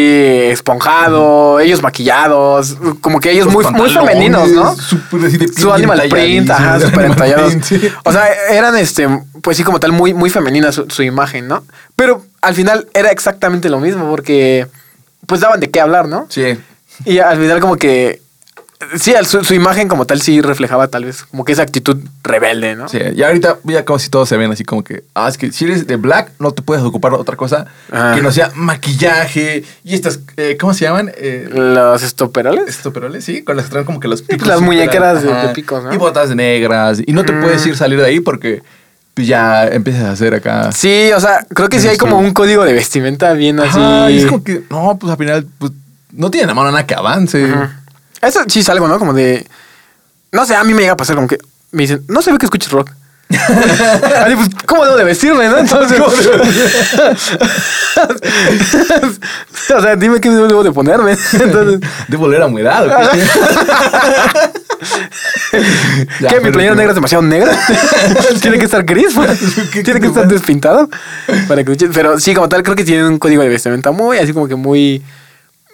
esponjado, ellos maquillados, como que ellos Los muy, muy femeninos, ¿no? súper así de su animal print, ajá, súper entallados. sí. O sea, eran este, pues sí, como tal, muy, muy femenina su, su imagen, ¿no? Pero al final era exactamente lo mismo, porque pues daban de qué hablar, ¿no? Sí. Y al final, como que. Sí, su, su imagen como tal sí reflejaba tal vez como que esa actitud rebelde, ¿no? Sí, y ahorita ya como si todos se ven así como que, ah, es que si eres de black no te puedes ocupar de otra cosa Ah. que no sea maquillaje y estas, eh, ¿cómo se llaman? Eh, Los estoperoles. estos peroles, sí, con las que traen como que los picos. Las muñequeras de- picos, ¿no? Y botas negras. Y no te Mm. puedes ir salir de ahí porque pues, ya empiezas a hacer acá. Sí, o sea, creo que sí hay como un código de vestimenta bien así. Y es como que, no, pues al final, pues no tiene la mano nada que avance. Ujú. Eso sí es algo, ¿no? Como de. No sé, a mí me llega a pasar como que me dicen, no se ve que escuches rock. Así, pues, ¿cómo debo de vestirme, no? Entonces. o sea, dime qué debo de ponerme. Entonces. ¿Debo oler a humedad? Ya, ¿Qué? ¿Mi playera negra es demasiado negra? Tiene que estar gris. pues. ¿Qué- Tiene que estar despintado. Para que. Pero sí, como tal, creo que tienen un código de vestimenta muy, así como que muy.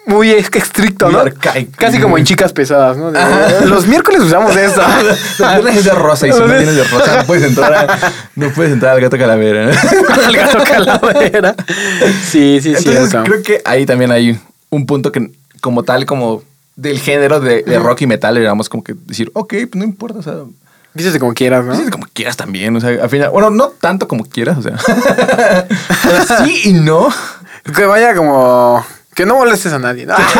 Muy estricto, Muy ¿no? arcaico. Casi como en chicas pesadas, ¿no? De, los miércoles usamos. La pierna es de rosa y si no tienes de rosa no puedes entrar, a- no puedes entrar al gato calavera. ¿no? Al gato calavera. Sí, sí, sí. Entonces creo que ahí también hay un punto que como tal, como del género de, de rock y metal, digamos como que decir, ok, pues no importa, o sea, Dícese como quieras, ¿no? dices como quieras también, o sea, al final, bueno, no tanto como quieras, o sea, sí y no. Que vaya como. Que no molestes a nadie. ¿no?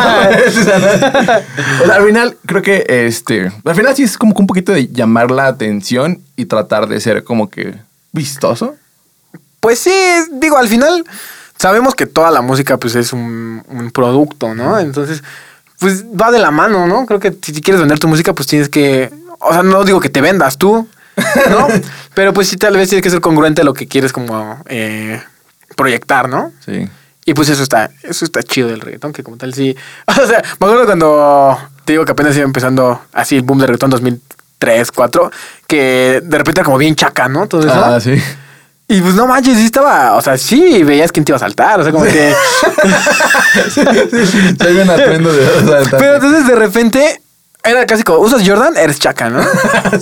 al final creo que este, al final sí es como que un poquito de llamar la atención y tratar de ser como que vistoso. Pues sí, digo, al final sabemos que toda la música pues es un, un producto, ¿no? Entonces, pues va de la mano, ¿no? Creo que si quieres vender tu música, pues tienes que, o sea, no digo que te vendas tú, ¿no? Pero pues sí, tal vez tienes que ser congruente a lo que quieres como eh, proyectar, ¿no? Sí. Y pues eso está, eso está chido del reggaetón, que como tal sí. O sea, me acuerdo cuando te digo que apenas iba empezando así el boom del reggaetón 2003, 2004, que de repente era como bien chaca, ¿no? Todo eso. Ah, sí. Y pues no manches, sí estaba, o sea, sí veías quién te iba a saltar, o sea, como que. Soy un atuendo de sea, Pero entonces de repente era casi como, usas Jordan, eres chaca, ¿no?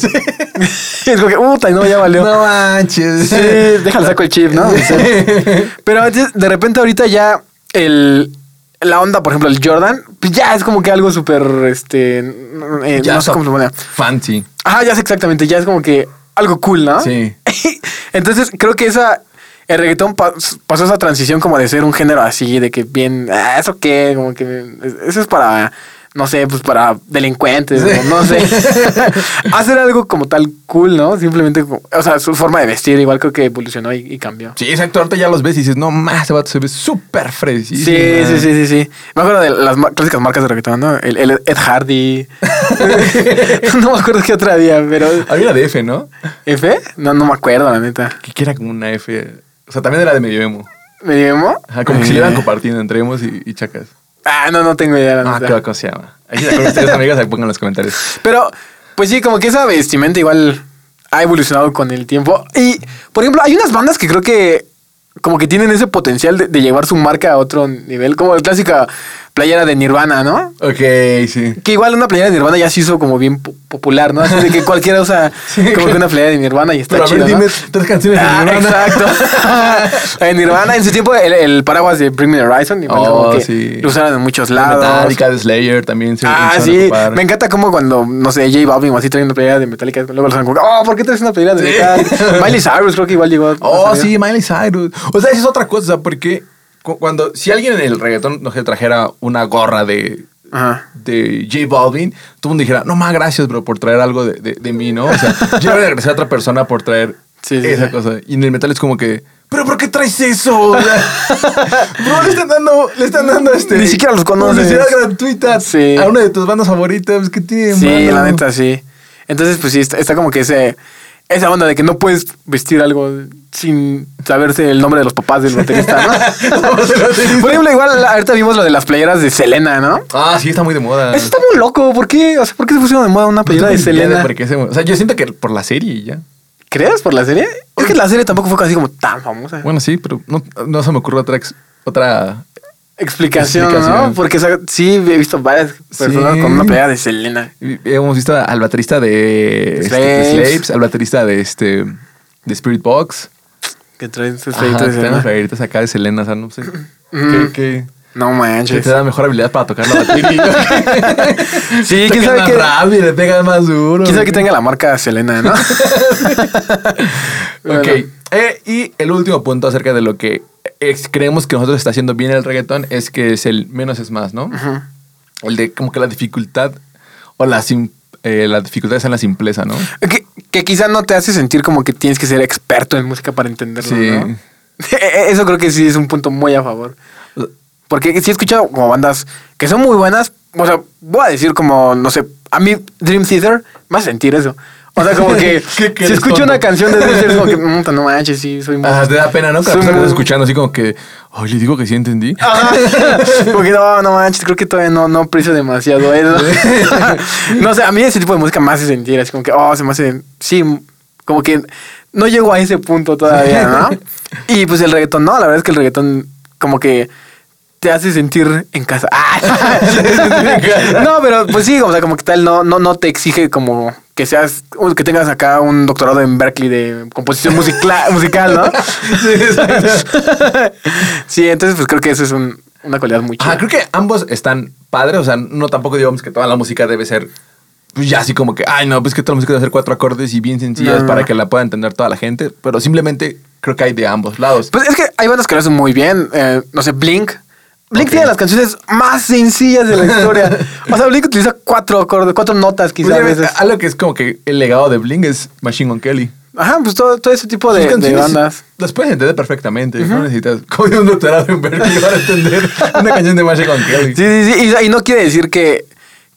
es como que, puta, no, ya valió. No manches. Sí, déjale saco el chip, ¿no? Sí. Pero de repente ahorita ya el la onda, por ejemplo, el Jordan, pues ya es como que algo súper, este, eh, Ya no sé cómo se pone. Fancy. Ah, ya sé exactamente, ya es como que algo cool, ¿no? Sí. Entonces creo que esa, el reggaetón pas- pasó esa transición como de ser un género así, de que bien, ah, eso qué, como que eso es para, no sé, pues para delincuentes, Sí. o no sé. Hacer algo como tal cool, ¿no? Simplemente, o sea, su forma de vestir igual creo que evolucionó y, y cambió. Sí, exacto. Ahorita ya los ves y dices, no más, ese vato se ve súper fresco. Sí, sí, sí, sí, sí. Me acuerdo de las clásicas marcas de reggaetón, ¿no? El, el Ed Hardy. no me acuerdo qué otra día, pero... Había una de F, ¿no? ¿F? No, no me acuerdo, la neta. Que era como una F. O sea, también era de medio emo. ¿Medio emo? Ajá, como que se Eh. iban compartiendo entre emos y, y chacas. Ah, no, no tengo idea. la Ah. ¿qué ¿cómo se llama? Ahí se acuerdan ustedes, amigas, ahí pongan en los comentarios. Pero, pues sí, como que esa vestimenta igual ha evolucionado con el tiempo. Y, por ejemplo, hay unas bandas que creo que como que tienen ese potencial de, de llevar su marca a otro nivel, como la clásica playera de Nirvana, ¿no? Ok, sí. Que igual una playera de Nirvana ya se hizo como bien po- popular, ¿no? Así de que cualquiera usa como que una playera de Nirvana y está Pero a ver, chido, ¿no? dime tres canciones de Ah, Nirvana. exacto. en Nirvana, en su tiempo, el, el paraguas de Bring Me the Horizon, igual Oh, como que sí. lo usaron en muchos lados. Metallica, de Slayer también se Ah, sí. Me encanta como cuando, no sé, J Balvin o así trae una playera de Metallica. Luego los como, oh, ¿por qué traes una playera de Sí. Metallica? Miley Cyrus creo que igual llegó. Oh, salir. sí, Miley Cyrus. O sea, esa es otra cosa, porque cuando, si alguien en el reggaetón no se trajera una gorra de, Ajá. de J Balvin, todo el mundo dijera, no más gracias, bro, por traer algo de, de, de mí, ¿no? O sea, yo voy a agradecer a otra persona por traer Sí, sí, esa sí. cosa. Y en el metal es como que, ¿pero por qué traes eso? O sea, bro, le están dando, le están dando este. Ni siquiera los conoces. Publicidad gratuita Sí. a una de tus bandas favoritas. ¿Qué tiene, Sí, mano? la neta, sí. Entonces, pues sí, está, está como que ese, esa onda de que no puedes vestir algo sin saberse el nombre de los papás del baterista, ¿no? Por ejemplo, igual ahorita vimos lo de las playeras de Selena, ¿no? Ah, sí, está muy de moda. Eso está muy loco. ¿Por qué? O sea, ¿por qué se pusieron de moda una playera de No Selena? se- O sea, yo siento que por la serie ya. ¿Crees por la serie? Es que la serie tampoco fue así como tan famosa. Bueno, sí, pero no, no se me ocurre otra, ex- otra Explicación, Explicación. ¿no? Porque o sea, sí he visto varias personas Sí. con una playera de Selena. Hemos visto al baterista de, este, de Slaves. Al baterista de este de Spirit Box. Que traen sus playeritas acá de Selena, o sea, no sé. Mm. ¿Qué, qué- No manches. te da mejor habilidad para tocar la batería? Sí, quién sabe más qué. rápido, le pegas más duro. Quién sabe que tenga la marca Selena, ¿no? Ok. Eh, y el último punto acerca de lo que creemos que nosotros está haciendo bien el reggaetón es que es el menos es más, ¿no? El de como que la dificultad o la, sim- eh, la dificultad está en la simpleza, ¿no? que, que quizá no te hace sentir como que tienes que ser experto en música para entenderlo, Sí. ¿no? Eso creo que sí es un punto muy a favor. Porque sí he escuchado como bandas que son muy buenas. O sea, voy a decir como, no sé, a mí Dream Theater me hace sentir eso. O sea, como que ¿Qué- qué si escucho tonto? una canción de Theater, es como que, "Mm, no manches, sí, soy muy... Ah, te da pena, ¿no? Muy- estás escuchando así como que, ay, le digo que sí entendí. Ajá. Como que no, no manches, creo que todavía no, no aprecio demasiado eso. no sé, a mí ese tipo de música me hace sentir, así como que, oh, se me hace, sí, como que no llego a ese punto todavía, ¿no? Y pues el reggaetón, no, la verdad es que el reggaetón como que te hace sentir en casa. No, pero pues sí, o sea, como que tal, no, no, no te exige como que seas, que tengas acá un doctorado en Berkeley de composición musicla- musical, ¿no? sí, entonces pues creo que eso es un- una cualidad muy chida. Creo que ambos están padres. O sea, no tampoco digamos que toda la música debe ser pues, ya así como que, ay, no, pues que toda la música debe ser cuatro acordes y bien sencillas No. para que la pueda entender toda la gente. Pero simplemente creo que hay de ambos lados. Pues es que hay bandas que lo hacen muy bien. eh, no sé, Blink. Blink tiene las canciones más sencillas de la historia. o sea, Blink utiliza cuatro acordes, cuatro notas quizá a veces. algo que es como que el legado de Bling es Machine Gun Kelly. Ajá, pues todo, todo ese tipo de, de canciones bandas. Las puedes entender perfectamente. No necesitas como un doctorado en Berkeley para entender una canción de Machine Gun Kelly. Sí, sí, sí. Y, y no quiere decir que,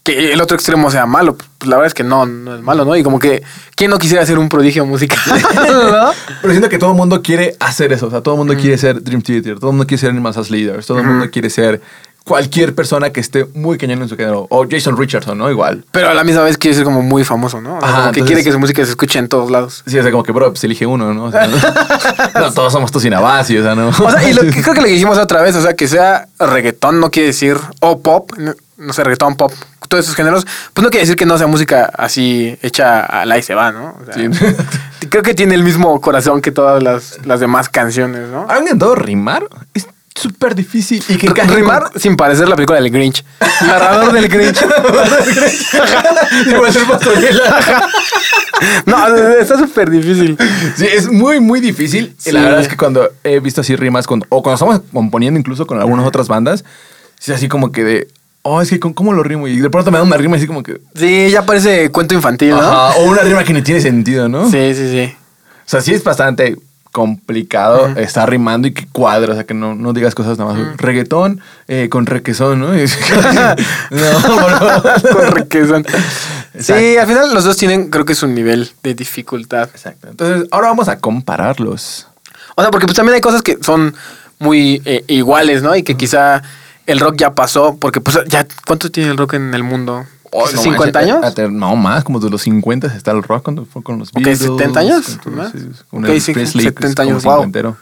que el otro extremo sea malo. Pues la verdad es que no, no es malo, ¿no? Y como que, ¿quién no quisiera ser un prodigio musical? ¿No? Pero siento que todo el mundo quiere hacer eso. O sea, todo el mundo quiere ser Dream Theater. Todo el mundo quiere ser Animals as Leaders. Todo el mundo quiere ser cualquier persona que esté muy cañón en su género. O Jason Richardson, ¿no? Igual. Pero a la misma vez quiere ser como muy famoso, ¿no? O sea, Ajá, como que entonces- quiere que su música se escuche en todos lados. Sí, o sea, como que, bro, pues elige uno, ¿no? O sea, no, no todos somos Tosinabasi, o sea, ¿no? O sea, y lo que creo que le dijimos otra vez, o sea, que sea reggaetón no quiere decir, o pop, no, sé, reggaetón, pop, todos esos géneros, pues no quiere decir que no sea música así hecha a la y se va, ¿no? O sea, Sí. Creo que tiene el mismo corazón que todas las, las demás canciones, ¿no? ¿Han intentado rimar? Es súper difícil. Y que Rimar sin parecer la película del Grinch. Narrador del Grinch. Igual ser. No, está súper difícil. Sí, es muy, muy difícil. Y la Sí. verdad es que cuando he visto así rimas, con, o cuando estamos componiendo incluso con algunas otras bandas, es así como que de, oh, es que ¿cómo- ¿cómo lo rimo? Y de pronto me da una rima así como que, Sí, ya parece cuento infantil, ¿no? ajá, o una rima que ni tiene sentido, ¿no? Sí, sí, sí. O sea, sí es bastante complicado estar rimando y que cuadre, o sea, que no, no digas cosas nada más. Reggaetón eh, con requesón, ¿no? No. Con requesón. Sí, al final los dos tienen, creo que su nivel de dificultad. Exacto. Entonces, ahora vamos a compararlos. O sea, porque pues también hay cosas que son muy eh, iguales, ¿no? Y que quizá el rock ya pasó, porque pues ya, ¿cuánto tiene el rock en el mundo? Oh, no ¿50 manches, años? a- a- No, más, como de los 50 está el rock cuando fue con los Ok, Beatles. 70 años, con- ¿más? sí, con Ok, el sí, Presley, que es 70 como años, wow.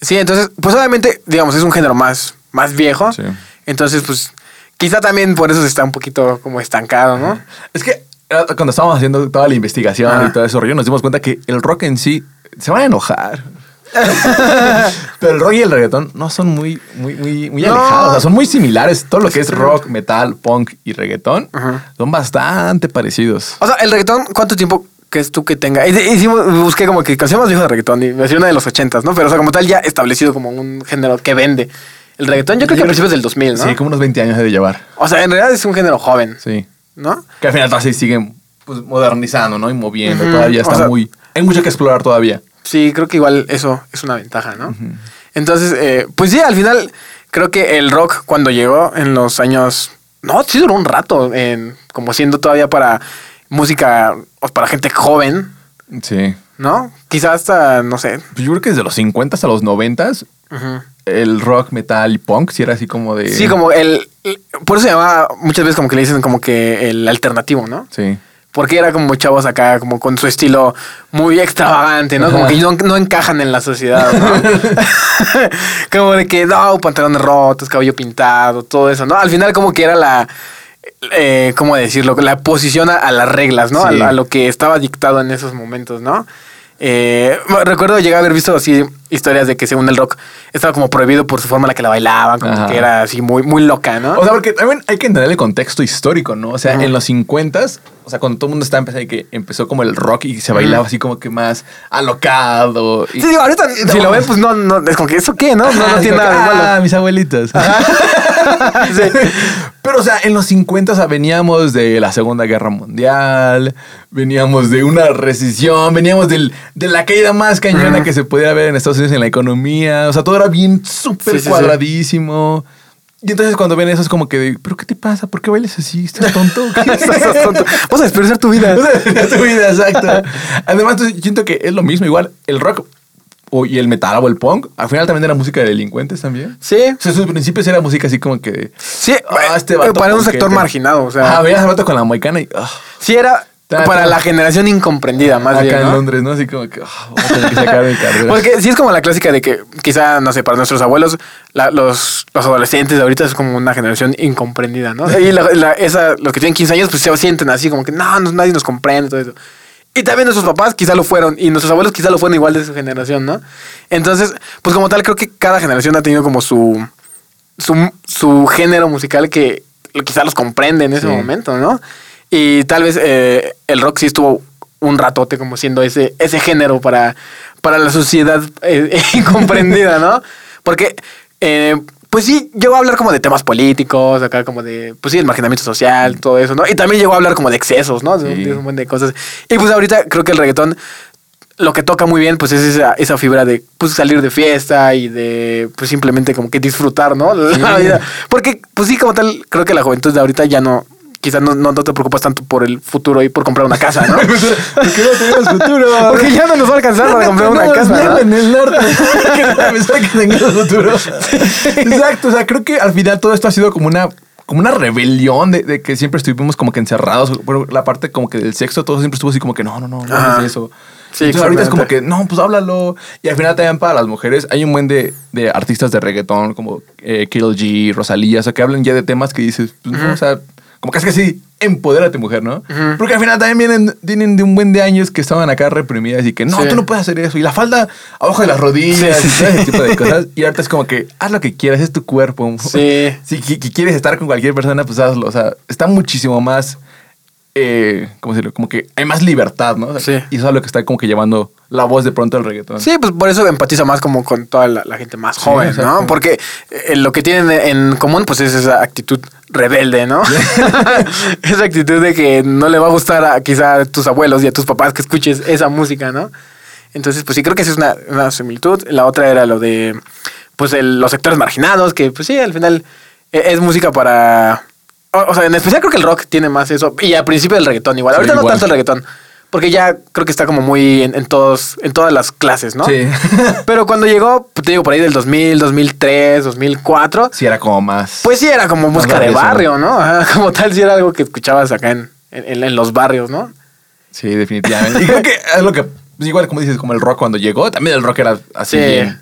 Sí, entonces, pues obviamente, digamos, es un género más, más viejo. Sí. Entonces, pues, quizá también por eso se está un poquito como estancado, ¿no? Es que eh, cuando estábamos haciendo toda la investigación y todo ese rollo, nos dimos cuenta que el rock en sí se van a enojar. Pero el rock y el reggaetón no son muy, muy, muy, muy No. alejados. O sea, son muy similares. Todo lo que es rock, metal, punk y reggaetón Ajá. son bastante parecidos. O sea, el reggaetón, ¿cuánto tiempo crees tú que tenga? Hicimos, busqué como que canción más vieja de reggaetón y me decía una de los ochentas, ¿no? Pero, o sea, como tal, ya establecido como un género que vende. El reggaetón, yo creo que a principios del 2000, ¿no? Sí, como unos 20 años de llevar. O sea, en realidad es un género joven, Sí. ¿no? Que al final todavía siguen pues, modernizando, ¿no? Y moviendo. Todavía O está sea- muy... Hay mucho que explorar todavía. Sí, creo que igual eso es una ventaja, ¿no? Entonces, eh, pues sí, al final creo que el rock cuando llegó en los años... No, sí duró un rato, en, como siendo todavía para música, o para gente joven, Sí. ¿no? Quizás hasta, no sé. Pues yo creo que desde los 50 hasta los 90 Ujú. el rock, metal y punk sí era así como de... Sí, como el, el- Por eso se llamaba muchas veces como que le dicen como que el alternativo, ¿no? Sí. Porque era como chavos acá, como con su estilo muy extravagante, ¿no? Como que no, no encajan en la sociedad, ¿no? como de que, no, pantalones rotos, cabello pintado, todo eso, ¿no? Al final como que era la... Eh, ¿Cómo decirlo? La posición a, a las reglas, ¿no? A lo que estaba dictado en esos momentos, ¿no? Eh, recuerdo llegar a haber visto así historias de que según el rock estaba como prohibido por su forma en la que la bailaban, como Ajá. que era así muy, muy loca, ¿no? O sea, porque también hay que entender el contexto histórico, ¿no? O sea, en los 50 o sea, cuando todo el mundo estaba empezando, que empezó como el rock y se bailaba así como que más alocado. Y, Sí, digo, ahorita si lo ven, pues no, no, es como que eso qué, ¿no? No, no tiene nada que, de malo. Ah, mis abuelitos. Sí. Pero, o sea, en los 50 o sea, veníamos de la Segunda Guerra Mundial, veníamos de una recesión, veníamos del, de la caída más cañona que se pudiera ver en Estados Unidos en la economía. O sea, todo era bien súper Sí, sí, sí. cuadradísimo. Y entonces cuando ven eso es como que, de, ¿pero qué te pasa? ¿Por qué bailes así? ¿Estás tonto? Estás tonto. Vas a desperdiciar tu vida. Tu vida, exacto. Además, entonces, siento que es lo mismo. Igual, el rock o, y el metal o el punk, al final también era música de delincuentes también. Sí. O sea, sus principios era música así como que... Sí, Ah, este eh, vato para un sector marginado, o sea. Ah, veías al vato con la moicana y... ah, sí era para la generación incomprendida, más acá bien, en ¿no? Londres, ¿no? Así como que... ah, voy a tener que sacar mi carrera. Porque sí es como la clásica de que quizá, no sé, para nuestros abuelos, la- los, los adolescentes de ahorita es como una generación incomprendida, ¿no? Y la- la- esa, los que tienen 15 años, pues se sienten así como que no, no, nadie nos comprende, todo eso. Y también nuestros papás quizá lo fueron, y nuestros abuelos quizá lo fueron igual de su generación, ¿no? Entonces, pues como tal, creo que cada generación ha tenido como su, su, su género musical que quizá los comprende en ese Sí. momento, ¿no? Y tal vez eh, el rock sí estuvo un ratote como siendo ese, ese género para, para la sociedad eh, incomprendida, ¿no? Porque, eh, pues sí, llegó a hablar como de temas políticos, acá como de, pues sí, el marginamiento social, todo eso, ¿no? Y también llegó a hablar como de excesos, ¿no? De, Sí. de un montón de cosas. Y pues ahorita creo que el reggaetón lo que toca muy bien, pues es esa, esa fibra de pues, salir de fiesta y de pues simplemente como que disfrutar, ¿no? La Sí. vida. Porque, pues sí, como tal, creo que la juventud de ahorita ya no, quizás no, no, no te preocupas tanto por el futuro y por comprar una casa, ¿no? Porque no tenemos futuro. Porque ya no nos va a alcanzar para comprar una casa. en el norte. que tengamos futuro. Exacto. O sea, creo que al final todo esto ha sido como una como una rebelión de, de que siempre estuvimos como que encerrados. Pero la parte como que del sexo, todo siempre estuvo así como que no, no, no, no es eso. Sí, Entonces ahorita es como que, no, pues háblalo. Y al final también para las mujeres hay un buen de, de artistas de reggaetón como eh, Karol G, Rosalía, o sea, que hablan ya de temas que dices, pues no, o sea, como casi que sí, empodérate mujer, ¿no? Porque al final también vienen, vienen de un buen de años que estaban acá reprimidas y que no, Sí. tú no puedes hacer eso. Y la falda abajo de las rodillas Sí, y todo ese tipo de cosas. Y ahorita es como que haz lo que quieras, es tu cuerpo. Sí. Si qui- qui- quieres estar con cualquier persona, pues hazlo. O sea, está muchísimo más, eh, ¿cómo decirlo? Como que hay más libertad, ¿no? O sea, Sí. Y eso es lo que está como que llevando la voz de pronto al reggaetón. Sí, pues por eso empatiza más como con toda la, la gente más joven. ¿no? Porque eh, lo que tienen en común, pues es esa actitud rebelde, ¿no? esa actitud de que no le va a gustar a quizá a tus abuelos y a tus papás que escuches esa música, ¿no? Entonces, pues sí, creo que esa es una, una similitud. La otra era lo de, pues, el- los sectores marginados, que pues sí, al final eh, es música para... O, o sea, en especial creo que el rock tiene más eso. Y al principio el reggaetón igual. Sí, Ahorita no tanto el reggaetón. Porque ya creo que está como muy en, en todos, en todas las clases, ¿no? Sí. Pero cuando llegó, te digo, por ahí del 2000, 2003, 2004, Sí, era como más. pues sí era como música de barrio, ¿no? Ajá, como tal, sí era algo que escuchabas acá en, en, en los barrios, ¿no? Sí, definitivamente. Y creo que es lo que. pues igual, como dices, como el rock cuando llegó, también el rock era así. Sí. bien.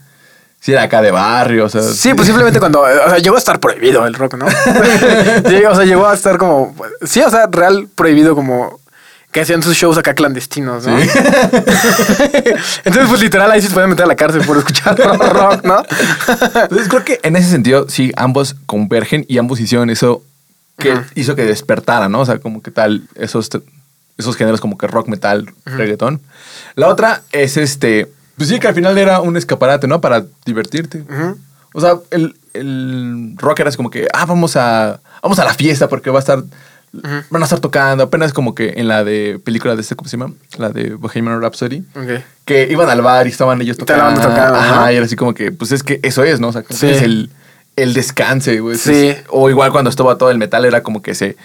Sí, era acá de barrio, o sea. Sí, pues simplemente cuando, o sea, llegó a estar prohibido el rock, ¿no? Sí, o sea, llegó a estar como, sí, o sea, real prohibido como que hacían sus shows acá clandestinos, ¿no? Entonces, pues literal ahí sí se pueden meter a la cárcel por escuchar rock, ¿no? Entonces creo que en ese sentido, sí, ambos convergen y ambos hicieron eso que hizo que despertara, ¿no? O sea, como que tal, esos, esos géneros como que rock, metal, reggaetón. La otra es este, pues sí, que al final era un escaparate, ¿no? Para divertirte. O sea, el, el rock era como que, ah, vamos a, vamos a la fiesta porque va a estar, van a estar tocando. Apenas como que en la de película de este, ¿cómo se llama? La de Bohemian Rhapsody. Ok. Que iban al bar y estaban ellos tocando. banda tocando, Ajá, y era así como que, pues es que eso es, ¿no? O sea, Sí. es el, el descanse, güey. Sí. Es- o igual cuando estaba todo el metal era como que se...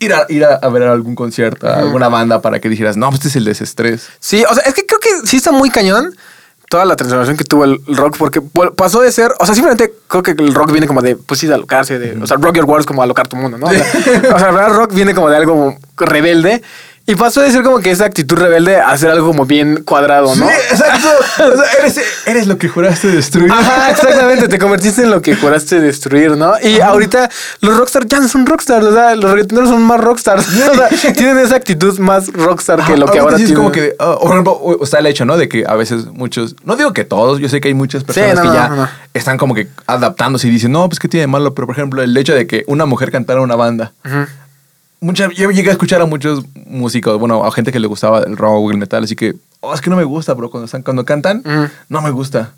Ir a, ir a, a ver algún concierto, a alguna banda para que dijeras, no, pues este es el desestrés. Sí, o sea, es que creo que sí está muy cañón toda la transformación que tuvo el rock, porque pasó de ser, o sea, simplemente creo que el rock viene como de, pues sí, de alocarse, de, o sea, rock your world es como alocar tu mundo, ¿no? O sea, o sea, verdad, rock viene como de algo rebelde. Y pasó de ser como que esa actitud rebelde a ser algo como bien cuadrado, ¿no? Sí, exacto. O sea, eres, eres lo que juraste destruir. Ajá, exactamente, te convertiste en lo que juraste destruir, ¿no? Y ahorita los rockstars ya no son rockstars, o sea, los reggaetoneros son más rockstars, o sea, tienen esa actitud más rockstar que lo que ahora sí es tienen. como que, por ejemplo, o- está el hecho, ¿no? De que a veces muchos, no digo que todos, yo sé que hay muchas personas no, que no, ya no, están como que adaptándose y dicen, no, pues qué tiene de malo, pero por ejemplo, el hecho de que una mujer cantara una banda. Mucha, yo llegué a escuchar a muchos músicos, bueno, a gente que le gustaba el rock, el metal, así que, oh, es que no me gusta, bro, cuando, están, cuando cantan, no me gusta.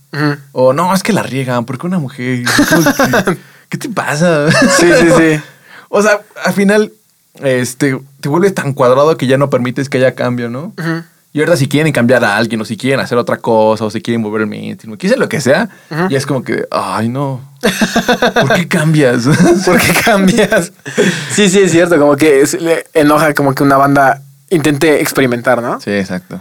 O no, es que la riegan, porque una mujer, ¿cómo que- ¿qué te pasa? Sí, sí, sí. O sea, al final, este, te vuelves tan cuadrado que ya no permites que haya cambio, ¿no? Ujú. Y ahora si quieren cambiar a alguien o si quieren hacer otra cosa o si quieren volver el mainstream, quise lo que sea, y es como que, ay, no. ¿Por qué cambias? ¿Por qué cambias? Sí, sí, es cierto. Como que es- le enoja como que una banda intente experimentar, ¿no? sí, exacto.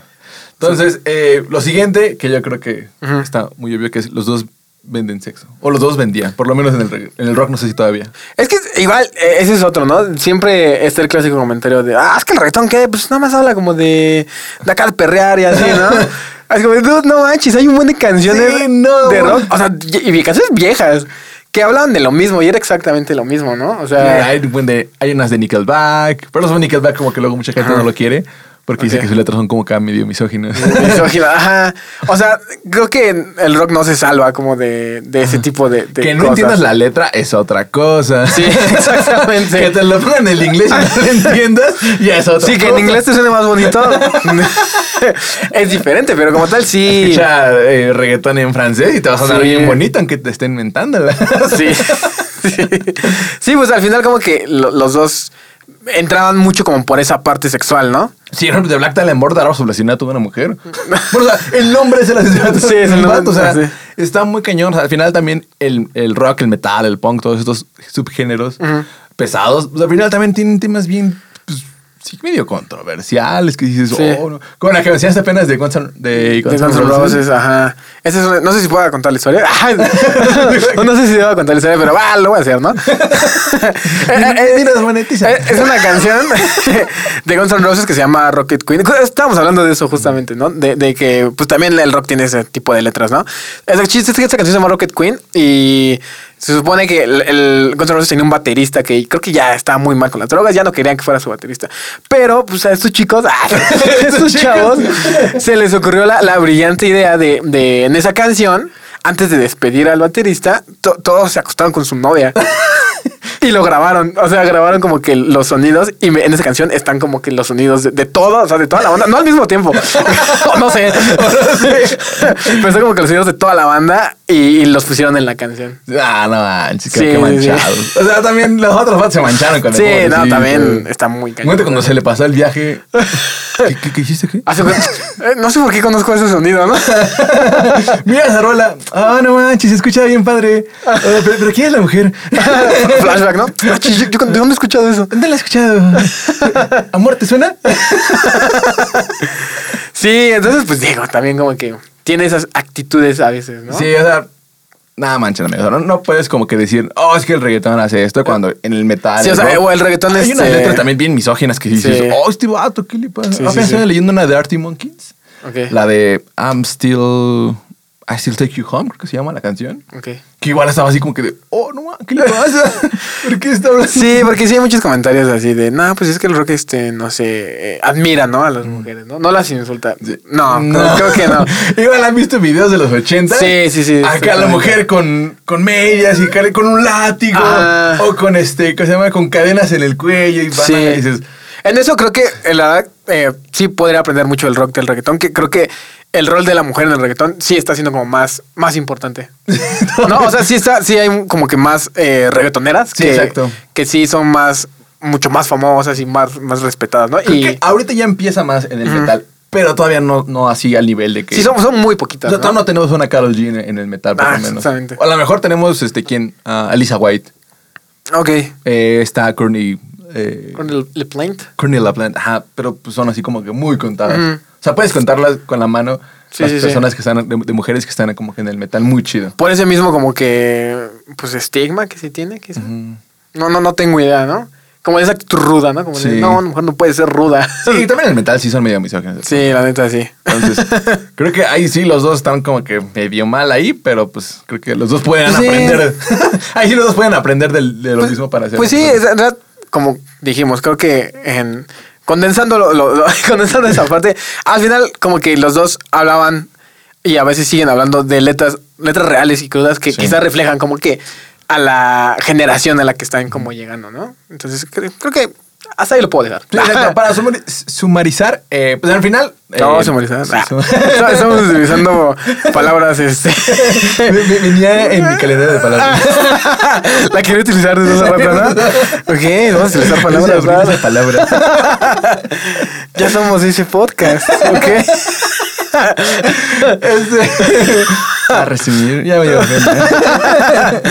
Entonces, eh, lo siguiente, que yo creo que está muy obvio, que es los dos venden sexo. O los dos vendían, por lo menos en el, en el rock no sé si todavía. Es que igual, eh, ese es otro, ¿no? Siempre está el clásico comentario de, ah, es que el reggaetón, ¿qué? Pues nada más habla como de, de acá de perrear y así, ¿no? Así como, "Dude, no manches, hay un buen de canciones Sí, no. de rock. O sea, y y canciones viejas que hablaban de lo mismo y era exactamente lo mismo, ¿no? O sea, hay, un buen de- hay unas de Nickelback, pero los de Nickelback como que luego mucha gente Ajá. no lo quiere porque dice que sus letras son como acá medio misóginas. misógino, ajá. O sea, creo que el rock no se salva como de, de ese tipo de, de que no cosas. entiendas la letra es otra cosa. Sí, exactamente. que te lo pongan en el inglés y no lo entiendas, ya es otra Sí, que en cosa. inglés te suene más bonito. es diferente, pero como tal sí. Escucha eh, reggaetón en francés y te vas a sonar Sí. bien bonito aunque te estén mentándola. Sí. sí. Sí, pues al final como que lo- los dos entraban mucho como por esa parte sexual, ¿no? Sí, de Black Talembor dará su asesinato de una mujer. Bueno, o sea, el nombre es el asesinato Sí, es el nombre, O sea, sí. está muy cañón. O sea, al final también el, el rock, el metal, el punk, todos estos subgéneros pesados, pues, al final también tienen temas bien, sí, medio controversiales que dices, Sí. oh, no. Como la que mencionaste apenas de Guns de Guns De Guns Roses. Ajá. Ese es no sé si pueda contar la historia. No, no sé si debo contar la historia, pero va, lo voy a hacer, ¿no? Eh, monetiza. Eh, Es una canción de Guns N' Roses que se llama Rocket Queen. Estábamos hablando de eso justamente, ¿no? De, de que pues también el rock tiene ese tipo de letras, ¿no? El chiste es que esta canción se llama Rocket Queen y se supone que el, el Guns N' Roses tenía un baterista que creo que ya estaba muy mal con las drogas, ya no querían que fuera su baterista. Pero pues a estos chicos, a estos chavos, se les ocurrió la, la brillante idea de, de en esa canción, antes de despedir al baterista, to- todos se acostaron con su novia. Y lo grabaron, o sea, grabaron como que los sonidos y me- en esa canción están como que los sonidos de, de todo, o sea, de toda la banda, no al mismo tiempo, no sé, pero están como que los sonidos de toda la banda y, y los pusieron en la canción. Ah, no manches, Sí, qué sí, sí. manchados. O sea, también los otros vatos se mancharon con el Sí, pobre, no, también está muy cañón. Cuando se le pasó el viaje. ¿Qué, qué, qué hiciste? ¿Qué? Eh, no sé por qué conozco ese sonido, ¿no? Mira esa rola. Ah, no manches, se escucha bien padre. Ah, pero, pero ¿quién es la mujer? Flashback, ¿no? Ah, yo- yo- ¿De dónde he escuchado eso? ¿Dónde la has escuchado? ¿Amor, te suena? Sí, entonces, pues digo, también como que tiene esas actitudes a veces, ¿no? Sí, o sea, nada manches, amigo. No, no puedes como que decir, oh, es que el reggaetón hace esto cuando en el metal. Sí, o sea, rock, o el reggaetón Hay este- unas letras también bien misóginas que dices, Sí. oh, este vato, ¿qué le pasa? Sí, estaba leyendo una de Artie Monkeys. La de I'm Still. I Still Take You Home, creo que se llama la canción. Que igual estaba así como que de, oh, no, ¿qué le pasa? ¿Por qué está hablando? Sí, porque sí hay muchos comentarios así de, no, pues es que el rock, este, no sé, eh, admira, ¿no? A las mujeres, ¿no? No las insulta. No, creo- creo que no. Igual han visto videos de los 80. Sí, sí, sí, Acá la mujer con, con medias y con un látigo. Ah. O con este, ¿cómo se llama? Con cadenas en el cuello y van Sí. y dices, En eso creo que eh, la verdad eh, sí podría aprender mucho del rock del reggaetón, que creo que el rol de la mujer en el reggaetón sí está siendo como más, más importante. no, o sea, sí está, sí hay como que más eh, reggaetoneras Sí, que, exacto. que sí son más, mucho más famosas y más, más respetadas, ¿no? creo Y que ahorita ya empieza más en el metal. Pero todavía no, no así al nivel de que. sí son, son muy O poquitas. sea, ¿no? todavía no tenemos una Carol G en, en el metal, por Ah, lo menos. exactamente. O a lo mejor tenemos, este, ¿quién? Ah, Alisa White. Ok. Eh, está Courtney. Eh, Con el, el plaint. Courtney LaPlante. Ajá, pero pues son así como que muy contadas. O sea, puedes contarlas con la mano. Sí, las sí, sí. personas que están, de, de mujeres que están como que en el metal muy chido. Por ese mismo como que, pues, estigma que se tiene. Que Ujú. No, no, no tengo idea, ¿no? Como esa actitud ruda, ¿no? Como de, no, una mujer no puede ser ruda. Sí, y también el metal sí son medio misóginos. Sí, la neta, sí. Entonces, creo que ahí sí los dos están como que medio mal ahí, pero pues creo que los dos pueden aprender. ahí sí los dos pueden aprender de, lo mismo para hacer. Pues sí, es- como dijimos, creo que en condensando, lo- lo- lo- condensando esa parte, al final como que los dos hablaban y a veces siguen hablando de letras, letras reales y crudas que Sí. quizás reflejan como que a la generación a la que están como llegando, ¿no? Entonces cre- creo que hasta ahí lo puedo dejar. Exacto. para sumari- sumarizar, eh, pues al final. No, eh, sumarizar. Ah, Estamos utilizando palabras, este. Venía en mi calendario de palabras. La quiero utilizar desde hace rato, ¿no? Ok, vamos a utilizar palabras. Esa- raras. esa palabra. Ya somos ese podcast, ¿ok? Este, a resumir, ya me pena.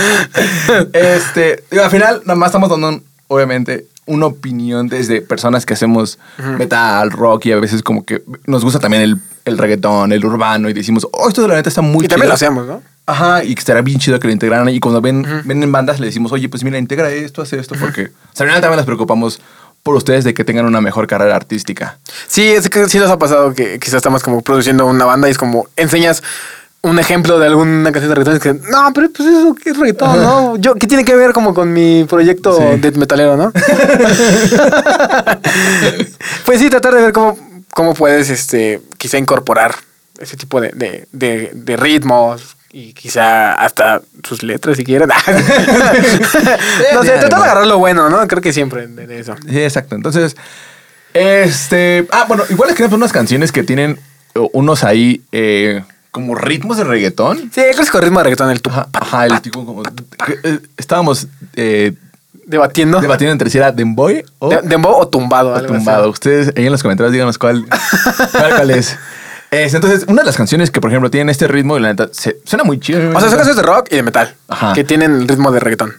Este, digo, al final, nada más estamos dando, un- obviamente, una opinión desde personas que hacemos metal, rock y a veces como que nos gusta también el, el reggaetón, el urbano y decimos, oh, esto de la neta está muy Y también lo chido". hacemos, ¿no? Ajá, y que estará bien chido que lo integraran. Y cuando ven, ven en bandas, le decimos, oye, pues mira, integra esto, hace esto, porque o sea, al final también nos preocupamos por ustedes de que tengan una mejor carrera artística. Sí, es que sí nos ha pasado que quizás estamos como produciendo una banda y es como enseñas un ejemplo de alguna canción de reggaetón es que no, pero pues eso es reggaetón, ¿no? Yo, ¿qué tiene que ver como con mi proyecto Sí. death metalero, no? pues sí, tratar de ver cómo, cómo puedes este, quizá incorporar ese tipo de, de, de- de ritmos y quizá hasta sus letras si quieren. no sé, tratar de agarrar lo bueno, ¿no? Creo que siempre de, de eso. Sí, exacto. Entonces, este. Ah, bueno, igual les queremos unas canciones que tienen eh, unos ahí eh, como ritmos de reggaetón. Sí, el clásico ritmo de reggaetón, el tu Ajá, ajá, el tipo como. eh, estábamos eh, debatiendo. debatiendo entre si era Demboy o, De- Dembow o tumbado. o algo así. tumbado. Ustedes ahí en los comentarios díganos cuál, cuál, cuál es. Es, Entonces, una de las canciones que, por ejemplo, tienen este ritmo y la neta se- suena muy chido. O sea, son canciones de rock y de metal. Ajá. Que tienen el ritmo de reggaetón.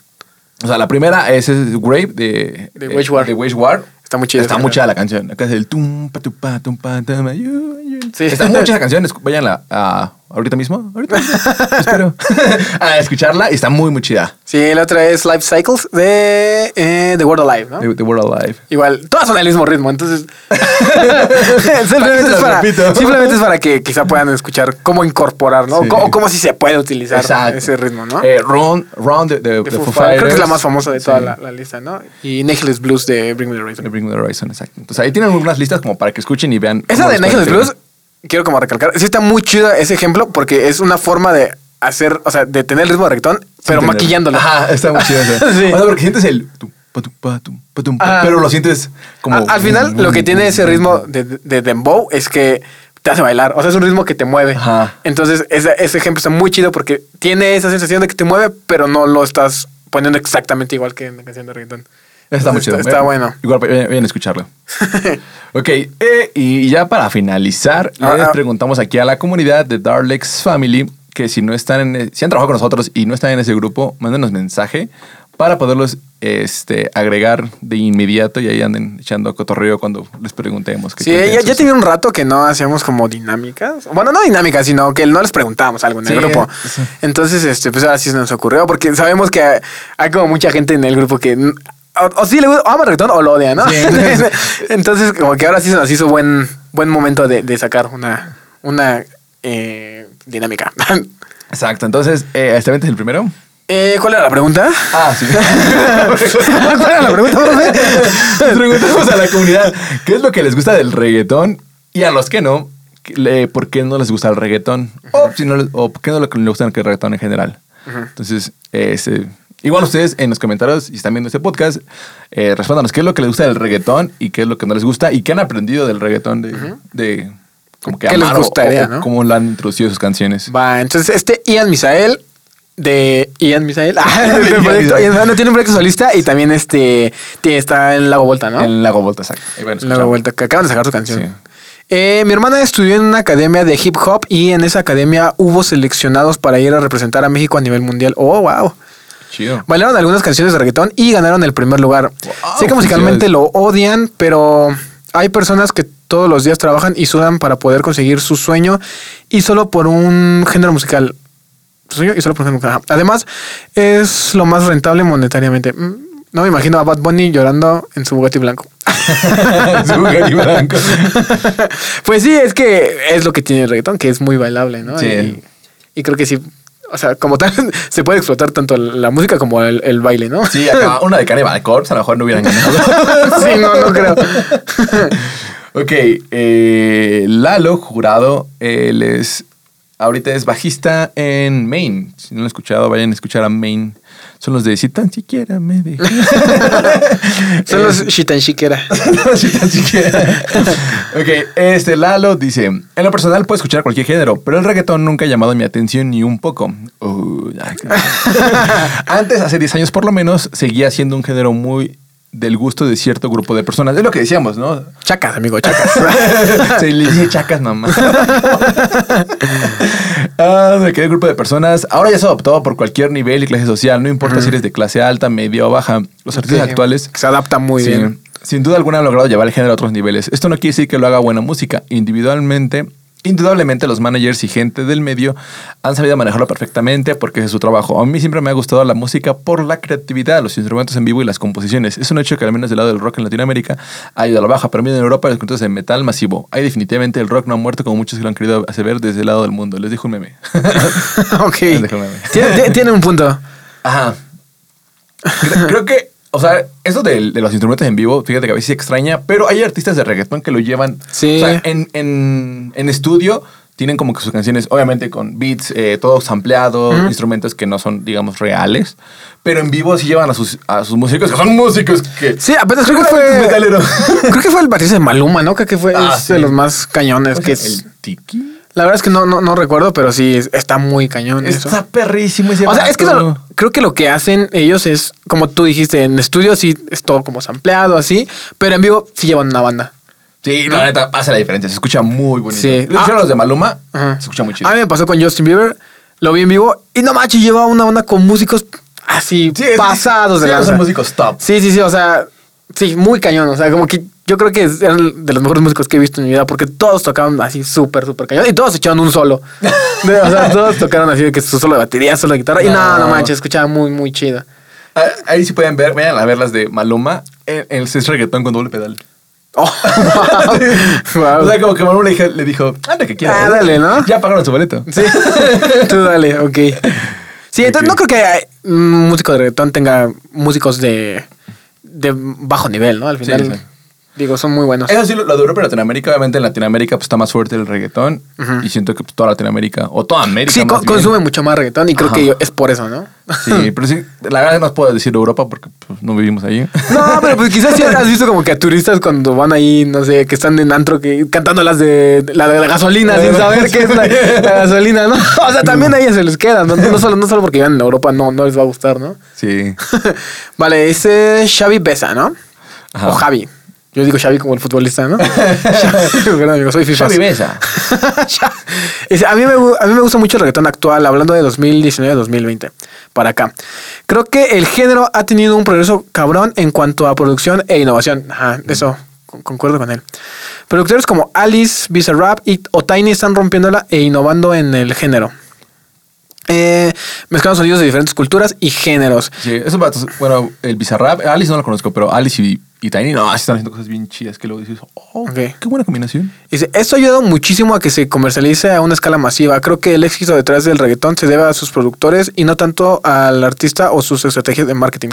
O sea, la primera es, es Grave de, De eh, Wage War. de Wage War. Está muy chida Está muy chida la canción. Acá es el tum, pa, tu, pa, tum, pa, tama, yu, yu. Sí. Está muy chida esa canción. Váyanla a, ahorita mismo. Ahorita mismo. Espero. a escucharla y está muy, muy chida. Sí, la otra es Life Cycles de eh, The World Alive, ¿no? The, The World Alive. Igual, todas son el mismo ritmo, entonces. simplemente, es para, simplemente es para que quizá puedan escuchar cómo incorporar, ¿no? Sí. O cómo si se puede utilizar Exacto. ese ritmo, ¿no? Eh, Round, Round de, Foo Fighters. Creo que es la más famosa de toda Sí. la, la lista, ¿no? Y Nihilist Blues de Bring Me the De Horizon. Bring Me the Horizon, exacto. Entonces ahí tienen algunas listas como para que escuchen y vean. Esa de pueden Blues, quiero como recalcar, sí está muy chida ese ejemplo porque es una forma de hacer, o sea, de tener el ritmo de reggaetón, pero maquillándolo. Ajá, está muy chido. esa. Sí. O sea, porque sientes el. Ajá. pero lo sientes como. Al final, lo que tiene ese ritmo de, de dembow es que te hace bailar. O sea, es un ritmo que te mueve. Ajá. Entonces, ese, ese ejemplo está muy chido porque tiene esa sensación de que te mueve, pero no lo estás poniendo exactamente igual que en la canción de reggaetón. Está muy Está- chido. está bueno. Igual vayan a escucharlo. ok, eh, y ya para finalizar, Ah, les ah. preguntamos aquí a la comunidad de Darlex Family que si no están en, si han trabajado con nosotros y no están en ese grupo, mándenos mensaje para poderlos este, agregar de inmediato y ahí anden echando cotorreo cuando les preguntemos. qué Sí, ya, ya tenía un rato que no hacíamos como dinámicas. Bueno, no dinámicas, sino que no les preguntábamos algo en el grupo. sí. Entonces, este, pues ahora sí se nos ocurrió, porque sabemos que hay, como mucha gente en el grupo que o, o sí le gusta, o ama el reggaetón o lo odia, ¿no? Sí. Entonces, como que ahora sí se nos hizo buen, buen momento de, de sacar una, una eh, dinámica. Exacto, entonces, eh, ¿este evento es el primero? Eh, ¿Cuál era la pregunta? Ah, sí. ¿Cuál era la pregunta, profe? Les preguntamos a la comunidad qué es lo que les gusta del reggaetón y a los que no, por qué no les gusta el reggaetón o, si no o por qué no les gusta el reggaetón en general. Entonces, este, igual ustedes en los comentarios, si están viendo este podcast, eh, respóndanos qué es lo que les gusta del reggaetón y qué es lo que no les gusta y qué han aprendido del reggaetón de... de como que ¿Qué les amar o- gustaría, o no? cómo lo han introducido sus canciones. Va, entonces este Ian Misael de Ian Misael ah, del Ian proyecto Misael. Ian- bueno, tiene un proyecto solista y también este tiene- está en Lago Volta, ¿no? En Lago Volta, exacto. En Lago. Volta, que acaban de sacar su canción. Sí. Eh, mi hermana estudió en una academia de hip hop y en esa academia hubo seleccionados para ir a representar a México a nivel mundial. Oh, wow. Chido. Bailaron algunas canciones de reggaetón y ganaron el primer lugar. Wow, sé que musicalmente lo odian, pero hay personas que todos los días trabajan y sudan para poder conseguir su sueño y solo por un género musical. Su sueño y solo por un género musical. Además, es lo más rentable monetariamente. Mm, No me imagino a Bad Bunny llorando en su Bugatti blanco. Su Bugatti blanco. pues sí, es que es lo que tiene el reggaetón, que es muy bailable, ¿no? Sí. Y, y creo que sí. O sea, como tal, se puede explotar tanto la música como el, el baile, ¿no? Sí, acá una de Cannibal Corpse, a lo mejor no hubieran ganado. sí, no, no creo. ok, eh, Lalo Jurado, él es, ahorita es bajista en Maine. Si no lo han escuchado, vayan a escuchar a Maine. Son los de Si tan siquiera me dejas. Son los si tan siquiera. ok, este Lalo dice: En lo personal puedo escuchar cualquier género, pero el reggaetón nunca ha llamado mi atención ni un poco. Uh, qué- Antes, hace 10 años por lo menos, seguía siendo un género muy del gusto de cierto grupo de personas. Es lo que decíamos, ¿no? Chacas, amigo, chacas. Se le dice chacas, mamá. Ah, de aquel grupo de personas. Ahora ya se adoptado por cualquier nivel y clase social. No importa si eres de clase alta, media o baja. Los artistas Sí, actuales Se adapta muy Sí, bien. Sin duda alguna han logrado llevar el género a otros niveles. Esto no quiere decir que lo haga buena música. Individualmente, indudablemente los managers y gente del medio han sabido manejarlo perfectamente porque ese es su trabajo. A mí siempre me ha gustado la música por la creatividad, los instrumentos en vivo y las composiciones. Es un hecho que al menos del lado del rock en Latinoamérica ha ido a la baja, pero en Europa los conjuntos de metal masivo. Ahí definitivamente el rock no ha muerto como muchos lo han querido hacer ver desde el lado del mundo. Les dejo un meme. ok. Les dejo un meme. Tiene, tiene- tiene un punto. Ajá. Creo, creo que, o sea, eso de, de los instrumentos en vivo, fíjate que a veces se extraña, pero hay artistas de reggaetón que lo llevan. Sí. O sea, en, en, en estudio tienen como que sus canciones, obviamente con beats, eh, todo sampleado, instrumentos que no son, digamos, reales, pero en vivo sí llevan a sus, a sus músicos, que son músicos que. Sí, apenas creo que fue. metalero. Creo que fue el baterista de Maluma, ¿no? Creo que fue Ah, sí. de los más cañones. Que es, El tiki. La verdad es que no, no, no recuerdo, pero sí es- está muy cañón. eso. Está perrísimo ese O sea, es que lo- creo que lo que hacen ellos es, como tú dijiste, en estudio sí es todo como sampleado, así, pero en vivo sí llevan una banda. Sí, la neta, hace la diferencia. Se escucha muy bonito. Sí. ¿Lo escucharon Ah. los de Maluma? Ajá. Se escucha muy chido. A mí me pasó con Justin Bieber, lo vi en vivo y no manches, lleva una banda con músicos así Sí, pasados de sí, lanza. son músicos top. Sí, sí, sí, o sea, sí, muy cañón, o sea, como que yo creo que eran de los mejores músicos que he visto en mi vida porque todos tocaban así súper, súper cañón y todos echaban un solo. O sea, todos tocaron así de que su solo de batería, solo de guitarra y no, no No. manches, escuchaba muy, muy chido. Ah, Ahí sí pueden ver, vayan a ver las de Maluma en en el es reggaetón con doble pedal. Oh, wow. O sea, como que Maluma le dijo, le dijo anda que quieras. Ah, dale, ¿no? Ya pagaron su boleto. Sí, tú dale, ok. Sí, entonces no creo que un músico de reggaetón tenga músicos de, de bajo nivel, ¿no? Al Sí, final. sí. Digo, son muy buenos. Eso sí, lo, lo de Europa y Latinoamérica, obviamente en Latinoamérica pues, está más fuerte el reggaetón. Y siento que pues, toda Latinoamérica, o toda América. Sí, bien. consume mucho más reggaetón y creo Ajá. que yo- es por eso, ¿no? Sí, pero sí, la verdad no puedo decir Europa porque pues, no vivimos ahí. No, pero pues quizás sí has visto como que a turistas cuando van ahí, no sé, que están en antro que cantando las de la de la gasolina sin saber qué es la, la gasolina, ¿no? O sea, también a ellas se les queda, ¿no? No solo, no solo porque vivan en Europa no, no les va a gustar, ¿no? Sí. vale, ese Xavi Besa, ¿no? Ajá. O Javi. Yo digo Xavi como el futbolista, ¿no? Amigo, soy FIFA. Xavi. Dice, a, mí me, gu- a mí me gusta mucho el reggaetón actual, hablando de 2019-2020, para acá. Creo que el género ha tenido un progreso cabrón en cuanto a producción e innovación. Ajá, eso, con- concuerdo con él. Productores como Alice, Bizarrap y o Tiny están rompiéndola e innovando en el género. Eh, mezclando sonidos de diferentes culturas y géneros. Sí, esos vatos, bueno, el Bizarrap, Alice no lo conozco, pero Alice y, y Tiny, no, están haciendo cosas bien chidas que luego dices, oh, Ok. qué buena combinación. Dice, esto ha ayudado muchísimo a que se comercialice a una escala masiva. Creo que el éxito detrás del reggaetón se debe a sus productores y no tanto al artista o sus estrategias de marketing.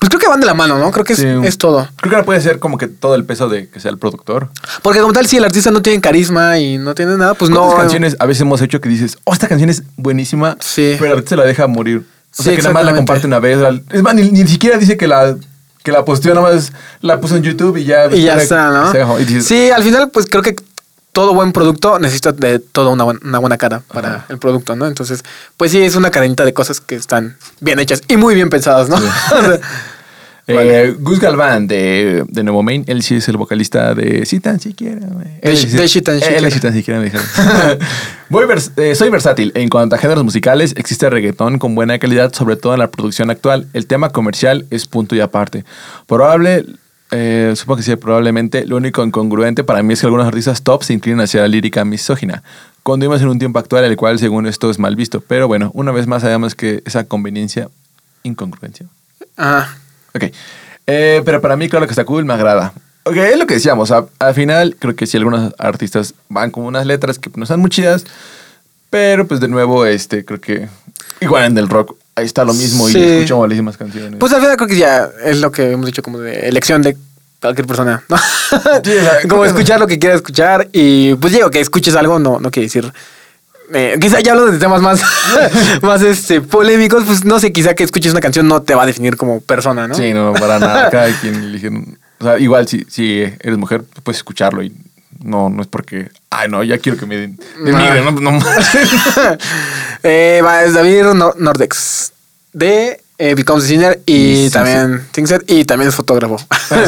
Pues creo que van de la mano, ¿no? Creo que es, Sí. es todo. Creo que ahora puede ser como que todo el peso de que sea el productor. Porque como tal, si el artista no tiene carisma y no tiene nada, pues no... ¿Cuántas canciones a veces hemos hecho que dices, oh, esta canción es buenísima, Sí. pero el artista la deja morir? O Sí, sea, que nada más la comparte una vez. Es más, ni, ni siquiera dice que la, que la posteó, nada más la puso en YouTube y ya. Y ya está, ¿no? dejó. Dices, Sí, al final, pues creo que todo buen producto necesita de toda una, buen- una buena cara para Ajá. el producto, ¿no? Entonces, pues sí, es una cadenita de cosas que están bien hechas y muy bien pensadas, ¿no? Eh, Vale. Gus Galván de, de Nuevo Maine, él sí es el vocalista de Si tan siquiera. De Si- sí- de Si tan él siquiera. es Si tan siquiera me dijeron. Voy vers- eh, soy versátil. En cuanto a géneros musicales, existe reggaetón con buena calidad, sobre todo en la producción actual. El tema comercial es punto y aparte. Probable, eh, supongo que sí, probablemente, lo único incongruente para mí es que algunos artistas top se inclinan hacia la lírica misógina. Cuando vivimos en un tiempo actual, el cual, según esto, es mal visto. Pero bueno, una vez más, sabemos que esa conveniencia, incongruencia, Ajá. Ok. Eh, pero para mí, claro que está cool, me agrada. Ok, es lo que decíamos. a- al final, creo que sí, algunos artistas van con unas letras que no están muy chidas. Pero pues de nuevo, este, creo que igual en el rock, ahí está lo mismo Sí. y escuchamos buenísimas canciones. Pues al final creo que ya es lo que hemos dicho como de elección de cualquier persona, ¿no? Sí, como escuchar lo que quiera escuchar y pues digo que escuches algo no, no quiere decir... eh, quizá ya hablo de temas más, más este, polémicos, pues no sé, quizá que escuches una canción no te va a definir como persona, ¿no? Sí, no, para nada. Cada quien elige. O sea, igual si, si eres mujer, puedes escucharlo y no, no es porque, ay, no, ya quiero que me den- denigren, no, no eh, va, es David Nor- Nordex de eh, Becomes a Sinner y Y también Thinkset y también es fotógrafo.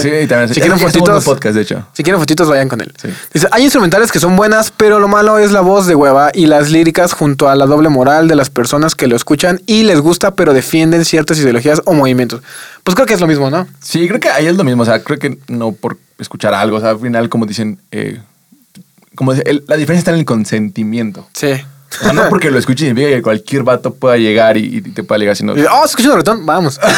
Sí, y también si quieren fotitos, podcast, de hecho. si quieren fotitos vayan con él. Sí. Dice, hay instrumentales que son buenas, pero lo malo es la voz de hueva y las líricas junto a la doble moral de las personas que lo escuchan y les gusta, pero defienden ciertas ideologías o movimientos. Pues creo que es lo mismo, ¿no? Sí, creo que ahí es lo mismo. O sea, creo que no por escuchar algo. O sea, al final, como dicen, eh, como dice, el- la diferencia está en el consentimiento. Sí. O sea, no porque lo escuches significa que cualquier vato pueda llegar y, y te pueda ligar, sino... Dice, oh, escuchando reggaetón, vamos.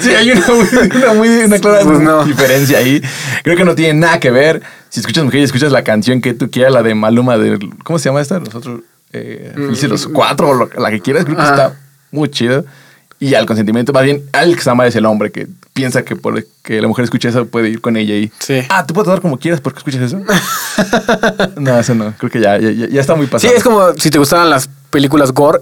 sí, hay una, muy- una, muy, una clara Pues no. diferencia ahí. Creo que no tiene nada que ver. Si escuchas mujer y escuchas la canción que tú quieras, la de Maluma, de... ¿Cómo se llama esta? Nosotros... Eh, Felices los cuatro, o la que quieras, creo que Mm. Está muy chido. Y al consentimiento, más bien, al que está mal es el hombre que piensa que por que la mujer escuche eso puede ir con ella y. Sí. Ah, tú puedes dar como quieras porque escuchas eso. no, eso no. Creo que ya, ya, ya- está muy Sí, pasado. es como si te gustaran las películas gore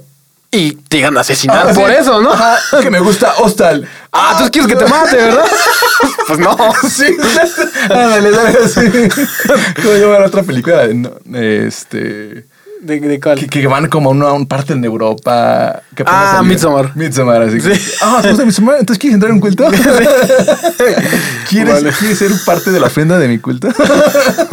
y te llegan a asesinar Ah, sí. por eso, ¿no? Ajá, que me gusta Hostal. Ah, tú quieres que te mate, ¿verdad? pues no. Sí, ándale, dale así. ¿Cómo se llama la otra película? No, Este. ¿De, de cuál? Que, que van como a una, un parte en Europa. que Ah. Midsommar. Midsommar, así. que- Sí. Ah, ¿te gusta Midsommar? Entonces, ¿quieres entrar en un culto? ¿Quieres, Vale. ¿Quieres ser parte de la ofrenda de mi culto?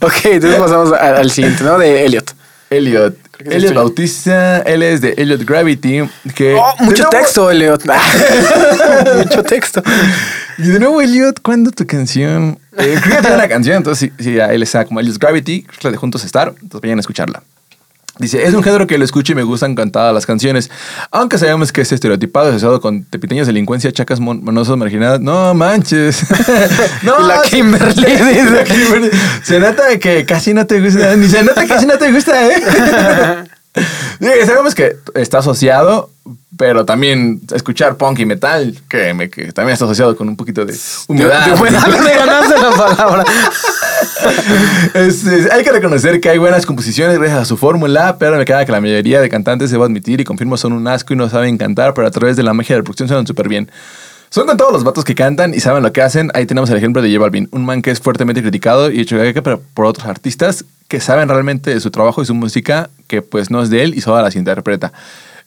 ok, entonces pasamos a- al siguiente, ¿no? De Elliot. Elliot. Elliot. Bautista, él es de Elliot Gravity. Que Oh, mucho nuevo- texto, Elliot. mucho texto. Y de nuevo, Elliot, ¿cuándo tu canción? Eh, creo que tiene una canción, entonces sí, sí, él está como Elliot Gravity, la de Juntos Estar, entonces vayan a escucharla. Dice, es un género que lo escucho y me gustan cantadas las canciones, aunque sabemos que es estereotipado, asociado con tepiteñas delincuencia, chacas mon- monosos marginadas. No manches. no, la. Kimberly dice. La Kimberly. Se nota que casi no te gusta, ni se nota que casi no te gusta, ¿eh? Sí, sabemos que está asociado, Pero también escuchar punk y metal, créeme que también está asociado con un poquito de humedad. De- humedad, me ganaste la palabra. Este, hay que reconocer que hay buenas composiciones gracias a su fórmula, pero me queda que la mayoría de cantantes, debo admitir y confirmo, son un asco y no saben cantar, pero a través de la magia de la producción suenan súper bien. Son con todos los vatos que cantan y saben lo que hacen. Ahí tenemos el ejemplo de J Balvin, un man que es fuertemente criticado y hecho pero por otros artistas que saben realmente de su trabajo y su música, que pues no es de él y solo las interpreta.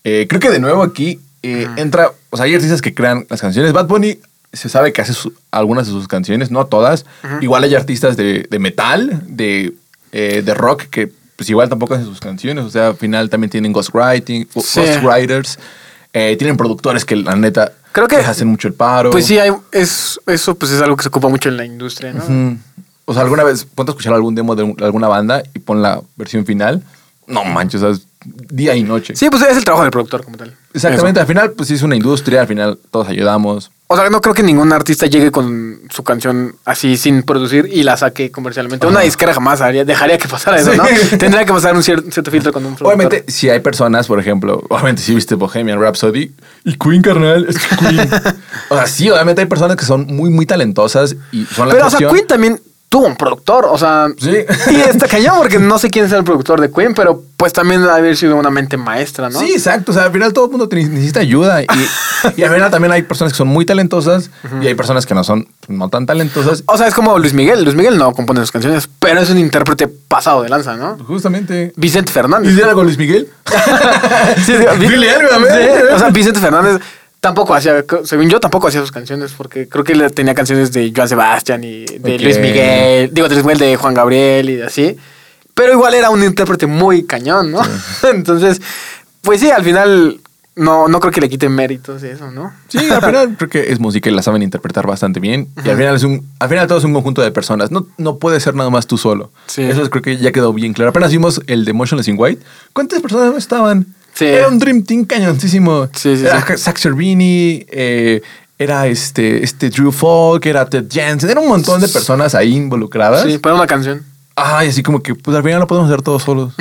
Eh, creo que de nuevo aquí eh, entra, o sea, hay artistas que crean las canciones. Bad Bunny se sabe que hace su- algunas de sus canciones, no todas. Igual hay artistas de, de metal, de, eh, de rock, que pues igual tampoco hacen sus canciones. O sea, al final también tienen ghostwriting, Sí. ghostwriters. Eh, tienen productores que la neta Creo que- les hacen mucho el paro. Pues sí, hay, es, eso pues es algo que se ocupa mucho en la industria, ¿no? O sea, alguna vez ponte a escuchar algún demo de un- de alguna banda y pon la versión final. No manches, o sea, es día y noche. Sí, pues es el trabajo del productor como tal. Exactamente, Eso. al final, pues es una industria, al final todos ayudamos. O sea, no creo que ningún artista llegue con su canción así sin producir y la saque comercialmente. Una disquera jamás haría, dejaría que pasara eso, Sí. ¿no? Tendría que pasar un cier- cierto filtro con un productor. Obviamente, si hay personas, por ejemplo, obviamente si viste Bohemian Rhapsody y Queen, carnal, es que Queen. o sea, sí, obviamente hay personas que son muy, muy talentosas y son la Pero, o sea. Queen también tuvo un productor, o sea... Sí. Y está cañón porque no sé quién es el productor de Queen, pero pues también debe haber sido una mente maestra, ¿no? Sí, exacto. O sea, al final todo el mundo necesita ayuda. Y, y al final también hay personas que son muy talentosas y hay personas que no son no tan talentosas. O sea, es como Luis Miguel. Luis Miguel no compone sus canciones, pero es un intérprete pasado de lanza, ¿no? Justamente. Vicente Fernández. ¿Dice algo Luis Miguel? Sí, sí, Dile algo, a ver. Sí, O sea, Vicente Fernández tampoco hacía, según yo, tampoco hacía sus canciones, porque creo que él tenía canciones de Joan Sebastián y de. Luis Miguel, digo, de Luis Miguel, de Juan Gabriel y así. Pero igual era un intérprete muy cañón, ¿no? Entonces, pues sí, al final no, no creo que le quiten méritos de eso, ¿no? Sí, al final creo que es música y la saben interpretar bastante bien. Y al final es un, al final todo es un conjunto de personas. No, no puede ser nada más tú solo. Sí. Eso es- creo que ya quedó bien claro. Apenas vimos el de Motionless in White. ¿Cuántas personas estaban? Sí. Era un Dream Team cañoncísimo. Sí, sí, era. Zach Cervini, eh, era este, este Drew Falk, era Ted Jensen. Era un montón de personas ahí involucradas. Sí, para una canción. Ay, así como que pues al final lo podemos hacer todos solos.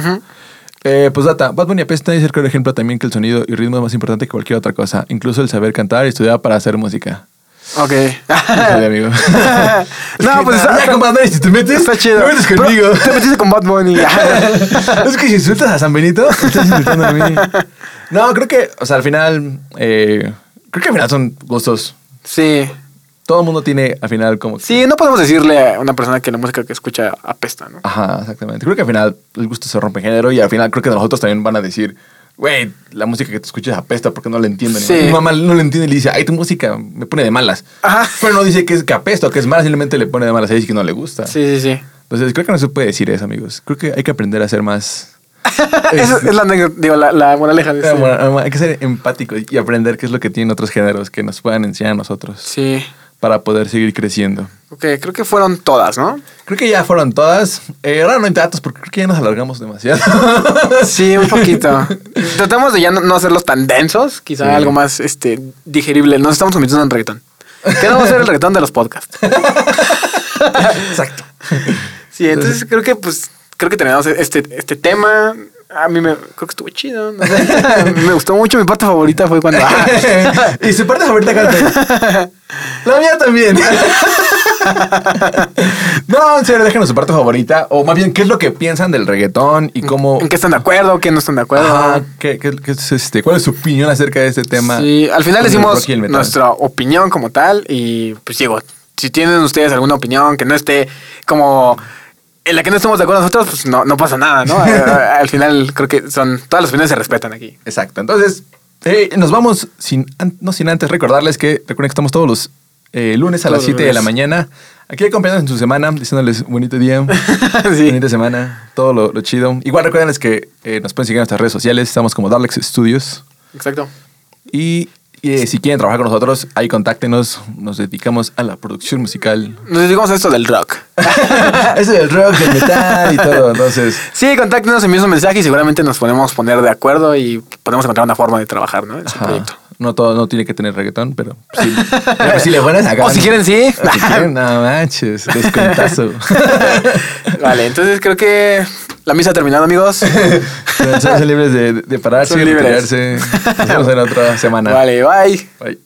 Eh, pues data, Bad Bunny apesta y es el ejemplo también que el sonido y ritmo es más importante que cualquier otra cosa, incluso el saber cantar y estudiar para hacer música. Ok. Híjole, amigo. no, pues está, ya, compadre, si te metes, está chido. te metes Pero conmigo. Te metiste con Bad Bunny. es que si insultas a San Benito, estás insultando a mí. No, creo que, o sea, al final, eh, creo que al final son gustos. sí. Todo el mundo tiene al final como... que- Sí, no podemos decirle a una persona que la música que escucha apesta, ¿no? Ajá, exactamente. Creo que al final el gusto se rompe en género y al final creo que nosotros también van a decir, güey, la música que te escuchas apesta porque no la entienden. Sí. Mi mamá no la entiende y le dice, ay, tu música me pone de malas. Ajá. Pero no dice que es que apesta o que es mala, simplemente le pone de malas y dice que no le gusta. Sí, sí, sí. Entonces creo que no se puede decir eso, amigos. Creo que hay que aprender a ser más... Esa es la, digo, la, la moraleja de Eh, este. hay que ser empáticos y aprender qué es lo que tienen otros géneros que nos puedan enseñar a nosotros Sí. Para poder seguir creciendo. Ok, creo que fueron todas, ¿no? Creo que ya fueron todas. Eh, ahora no hay datos porque creo que ya nos alargamos demasiado. Sí, un poquito. Tratamos de ya no, hacerlos tan densos, quizá Sí. algo más este, digerible. Nos estamos convirtiendo en reggaetón. Queremos hacer el reggaetón de los podcasts. Exacto. Sí, entonces creo que pues creo que terminamos este, este tema. A mí me creo que estuvo chido. no me gustó mucho. Mi parte favorita fue cuando. y su parte favorita canta. La mía también. no, en serio, déjenos su parte favorita. O más bien, ¿qué es lo que piensan del reggaetón y cómo. ¿En qué están de acuerdo? ¿Qué no están de acuerdo? Ajá, ¿qué, qué- qué es este, ¿Cuál es su opinión acerca de este tema? Sí, al final decimos nuestra opinión como tal y pues digo, si tienen ustedes alguna opinión que no esté como en la que no estemos de acuerdo nosotros, pues no, no pasa nada, ¿no? Eh, al final creo que son todas las opiniones se respetan aquí. Exacto. Entonces, eh, nos vamos sin, no sin antes recordarles que recuerden que estamos todos los eh, lunes a Todos las los 7 de la mañana. Aquí acompañándonos en su semana, diciéndoles bonito día, sí. bonita semana, todo lo, lo chido. Igual recuerden que eh, nos pueden seguir en nuestras redes sociales. Estamos como Darlex Studios. Exacto. Y eh, si quieren trabajar con nosotros, ahí contáctenos. Nos dedicamos a la producción musical. Nos dedicamos a esto del rock. Eso del rock, del metal y todo. Entonces, Sí, contáctenos, envíen un mensaje y seguramente nos podemos poner de acuerdo y podemos encontrar una forma de trabajar, ¿no? En su proyecto. No todo no tiene que tener reggaetón, pero sí. Pero si le pones acá. O si quieren, sí. O si quieren, no manches, descuentazo. Vale, entonces creo que la misa ha terminado, amigos. Son, libres de, de pararse, libres. retirarse. Nos vemos en otra semana. Vale, bye. Bye.